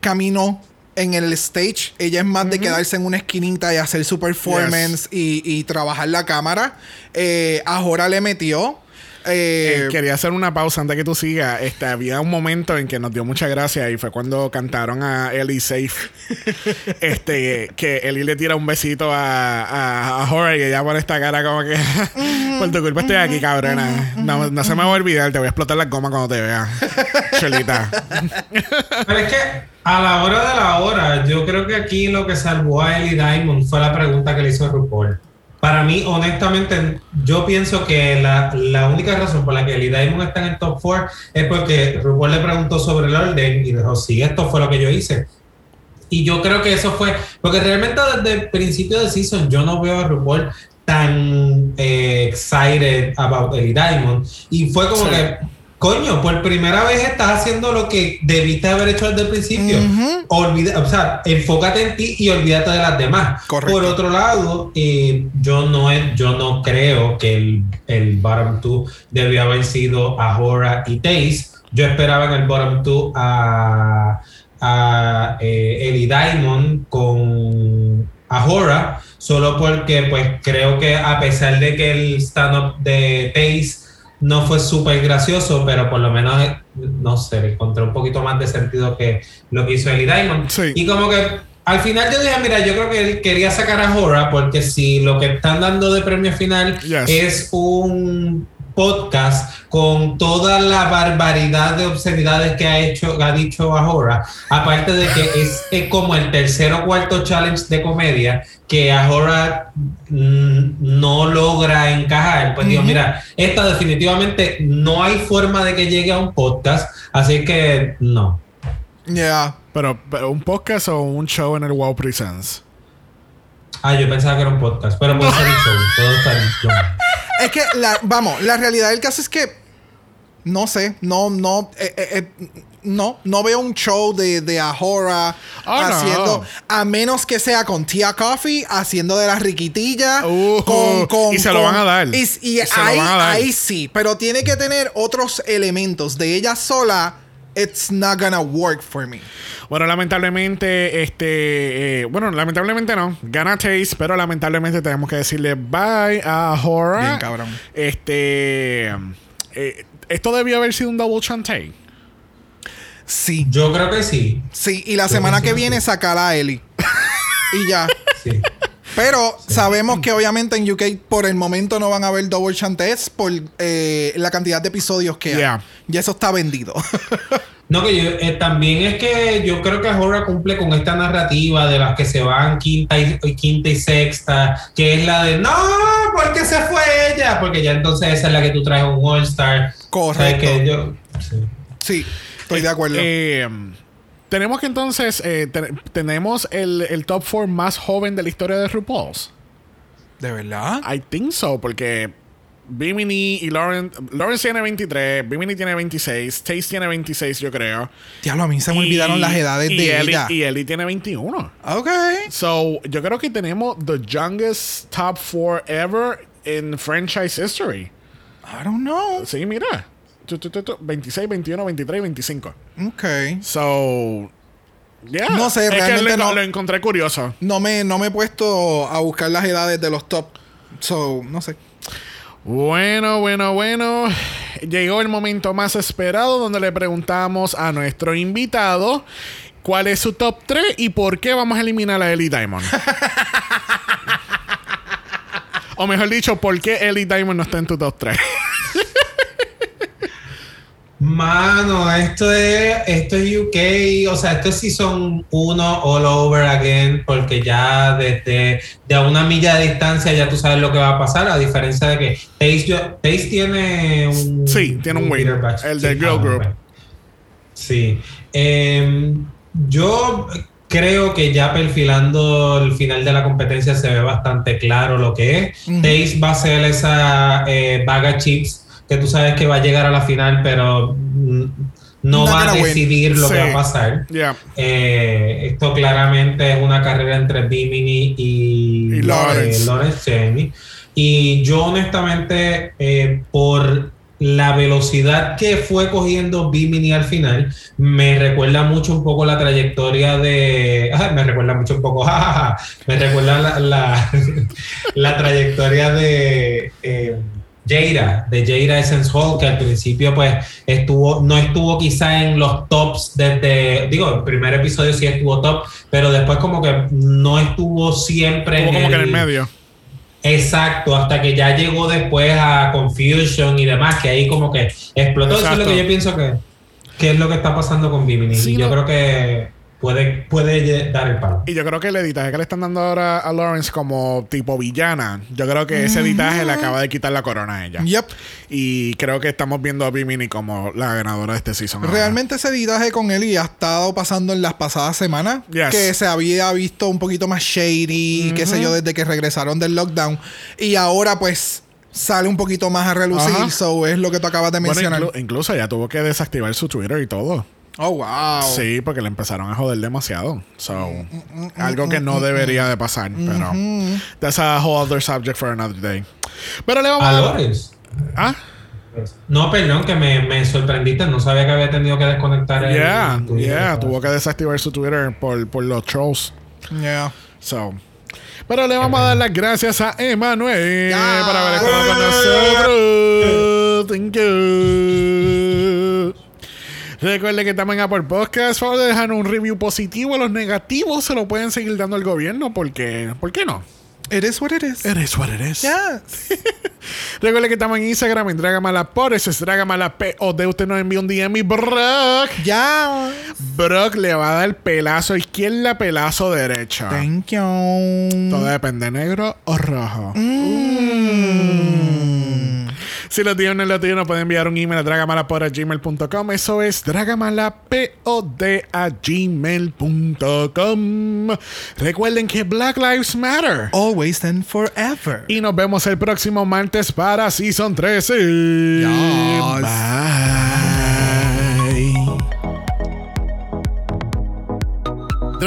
camino en el stage. Ella es más de quedarse en una esquinita y hacer su performance y, y trabajar la cámara. Eh, Ahora le metió. Eh, Eh, quería hacer una pausa antes que tú sigas. Este, había un momento en que nos dio mucha gracia y fue cuando cantaron a Ellie Safe. (laughs) este, que Ellie le tira un besito a, a, a Jorge y ella pone esta cara como que (laughs) por tu culpa estoy aquí, cabrona. No, no se me va a olvidar, te voy a explotar la goma cuando te vea. (laughs) Cholita. Pero es que a la hora de la hora, yo creo que aquí lo que salvó a Ellie Diamond fue la pregunta que le hizo RuPaul. Para mí, honestamente, yo pienso que la, la única razón por la que Ellie Diamond está en el top 4 es porque RuPaul le preguntó sobre el orden y dijo, sí, esto fue lo que yo hice. Y yo creo que eso fue, porque realmente desde el principio de season yo no veo a RuPaul tan eh, excited about Ellie Diamond. Y fue como Sí. que, coño, por primera vez estás haciendo lo que debiste haber hecho desde el principio. Olvida, o sea, enfócate en ti y olvídate de las demás. Correcto. Por otro lado, eh, yo, no, yo no creo que el, el bottom two debió haber sido Ahora y Taze. Yo esperaba en el bottom two a, a eh, Ellie Diamond con Ahora, solo porque pues creo que a pesar de que el stand-up de Taze no fue súper gracioso, pero por lo menos, eh, no sé, le encontré un poquito más de sentido que lo que hizo Ellie Diamond. Sí. Y como que al final yo dije, mira, yo creo que él quería sacar a Hora porque si lo que están dando de premio final Yes. es un podcast con toda la barbaridad de obscenidades que ha hecho, ha dicho Ahora, aparte de que es, como el tercer o cuarto challenge de comedia que Ahora mm, no logra encajar, pues digo, mira, esta definitivamente no hay forma de que llegue a un podcast, así que no. yeah. Pero, pero, ¿un podcast o un show en el Wow Presents? Ah, yo pensaba que era un podcast, pero puede ser un show, puedo estar yo. Es que, la, vamos, la realidad del caso es que, no sé, no, no, eh, eh, eh, no, no veo un show de, de Ahora Oh, no. haciendo, a menos que sea con Tia Coffee, haciendo de la riquitilla. Uh, con, con- y se lo van a dar. Y, y ahí, van a dar. ahí sí, pero tiene que tener otros elementos. De ella sola, it's not gonna work for me. Bueno, lamentablemente, este. eh, bueno, lamentablemente no. Gana Taste, pero lamentablemente tenemos que decirle bye a Horror. Bien, cabrón. Este. eh, esto debió haber sido un double chantay. Sí, Yo creo que sí. sí. Y la semana que viene sacará a Ellie. (laughs) y ya. sí. Pero sabemos que obviamente en UK por el momento no van a haber double chantés por eh, la cantidad de episodios que Yeah. hay. Y eso está vendido. (laughs) No, que yo, eh, también es que yo creo que Horror cumple con esta narrativa de las que se van quinta y, y quinta y sexta, que es la de no, ¿por qué se fue ella? Porque ya entonces esa es la que tú traes un All Star. Correcto. Que yo, sí. sí, estoy de acuerdo. Eh, tenemos que entonces. eh, te- tenemos el, el top 4 más joven de la historia de RuPaul's. ¿De verdad? I think so, porque Bimini y Lawrence. Lawrence tiene 23, Bimini tiene 26, Taste tiene 26, yo creo. Diablo, a mí se me Y- olvidaron las edades y de Ellie- ella. Y Ellie tiene 21. Ok. So, yo creo que tenemos the youngest top 4 ever in franchise history. I don't know. Sí, mira. Tu, tu, tu, tu, 26, 21, 23 y 25. Ok. So, yeah. No sé, Es realmente lo, no. lo encontré curioso. No me, no me he puesto a buscar las edades de los top. So, no sé. Bueno, bueno, bueno. Llegó el momento más esperado donde le preguntamos a nuestro invitado cuál es su top 3 y por qué vamos a eliminar a Ellie Diamond. (laughs) o mejor dicho, por qué Ellie Diamond no está en tu top 3. Mano, esto es, esto es UK, o sea, esto es Season 1 all over again, porque ya desde de a una milla de distancia ya tú sabes lo que va a pasar, a diferencia de que Taste tiene un... Sí, tiene un win, bigger batch. el Sí, Girl ah, Group. bueno. Sí. Em, yo creo que ya perfilando el final de la competencia se ve bastante claro lo que es. Taste va a ser esa eh, baga chips que tú sabes que va a llegar a la final, pero no Not va a win. decidir lo Sí. que va a pasar. Eh, esto claramente es una carrera entre Bimini y, Y Lawrence. eh, Lawrence Cheney. Y yo honestamente, eh, por la velocidad que fue cogiendo Bimini al final, me recuerda mucho un poco la trayectoria de... (laughs) ah, me recuerda mucho un poco... (laughs) me recuerda la, la, (laughs) la trayectoria de... Jada, de Jada Essence Hall, que al principio pues estuvo, no estuvo quizá en los tops desde, digo, el primer episodio sí estuvo top, pero después como que no estuvo siempre Como, como que en el medio. Exacto, hasta que ya llegó después a Confusion y demás, que ahí como que explotó. Eso es Exacto. lo que yo pienso que, que es lo que está pasando con Bimini. Sí, y yo no. creo que puede, puede dar el palo. Y yo creo que el editaje que le están dando ahora a Lawrence como tipo villana, yo creo que ese editaje le acaba de quitar la corona a ella. Yep. Y creo que estamos viendo a Bimini como la ganadora de este season. ahora. Realmente ese editaje con Ellie ha estado pasando en las pasadas semanas. Yes. Que se había visto un poquito más shady, qué sé yo, desde que regresaron del lockdown. Y ahora pues sale un poquito más a relucir. Ajá. So es lo que tú acabas de Bueno, mencionar. inclu- incluso ella tuvo que desactivar su Twitter y todo. Oh, wow. Sí, porque le empezaron a joder demasiado. So, Mm, algo que no debería de pasar. Pero that's a whole other subject for another day. Pero le vamos a A dar. Lawrence. Ah, No, perdón, que me, me sorprendiste. No sabía que había tenido que desconectar el yeah, Twitter. yeah. Tuvo que desactivar su Twitter por, por los trolls. Yeah. So. Pero le vamos a dar las gracias a Emanuel Ya. por haber estado con nosotros. Thank you. Recuerde que estamos en Apple Podcast. Por favor, de dejar un review positivo. Los negativos se lo pueden seguir dando al gobierno porque, ¿por qué no? It is what it is. It is what it is. Yeah. (laughs) Recuerde que estamos en Instagram en Dragamala por eso es Dragamala P o de usted nos envía un DM y Brock. Ya. Brock le va a dar pelazo izquierda, pelazo derecha. Thank you. Todo depende, negro o rojo. Mm. Si lo tienen o no lo tienen, nos pueden enviar un email a dragamalapod.gmail.com. Eso es dragamalapod a gmail.com. Recuerden que Black Lives Matter. Always and forever. Y nos vemos el próximo martes para Season 13. Yes. Bye.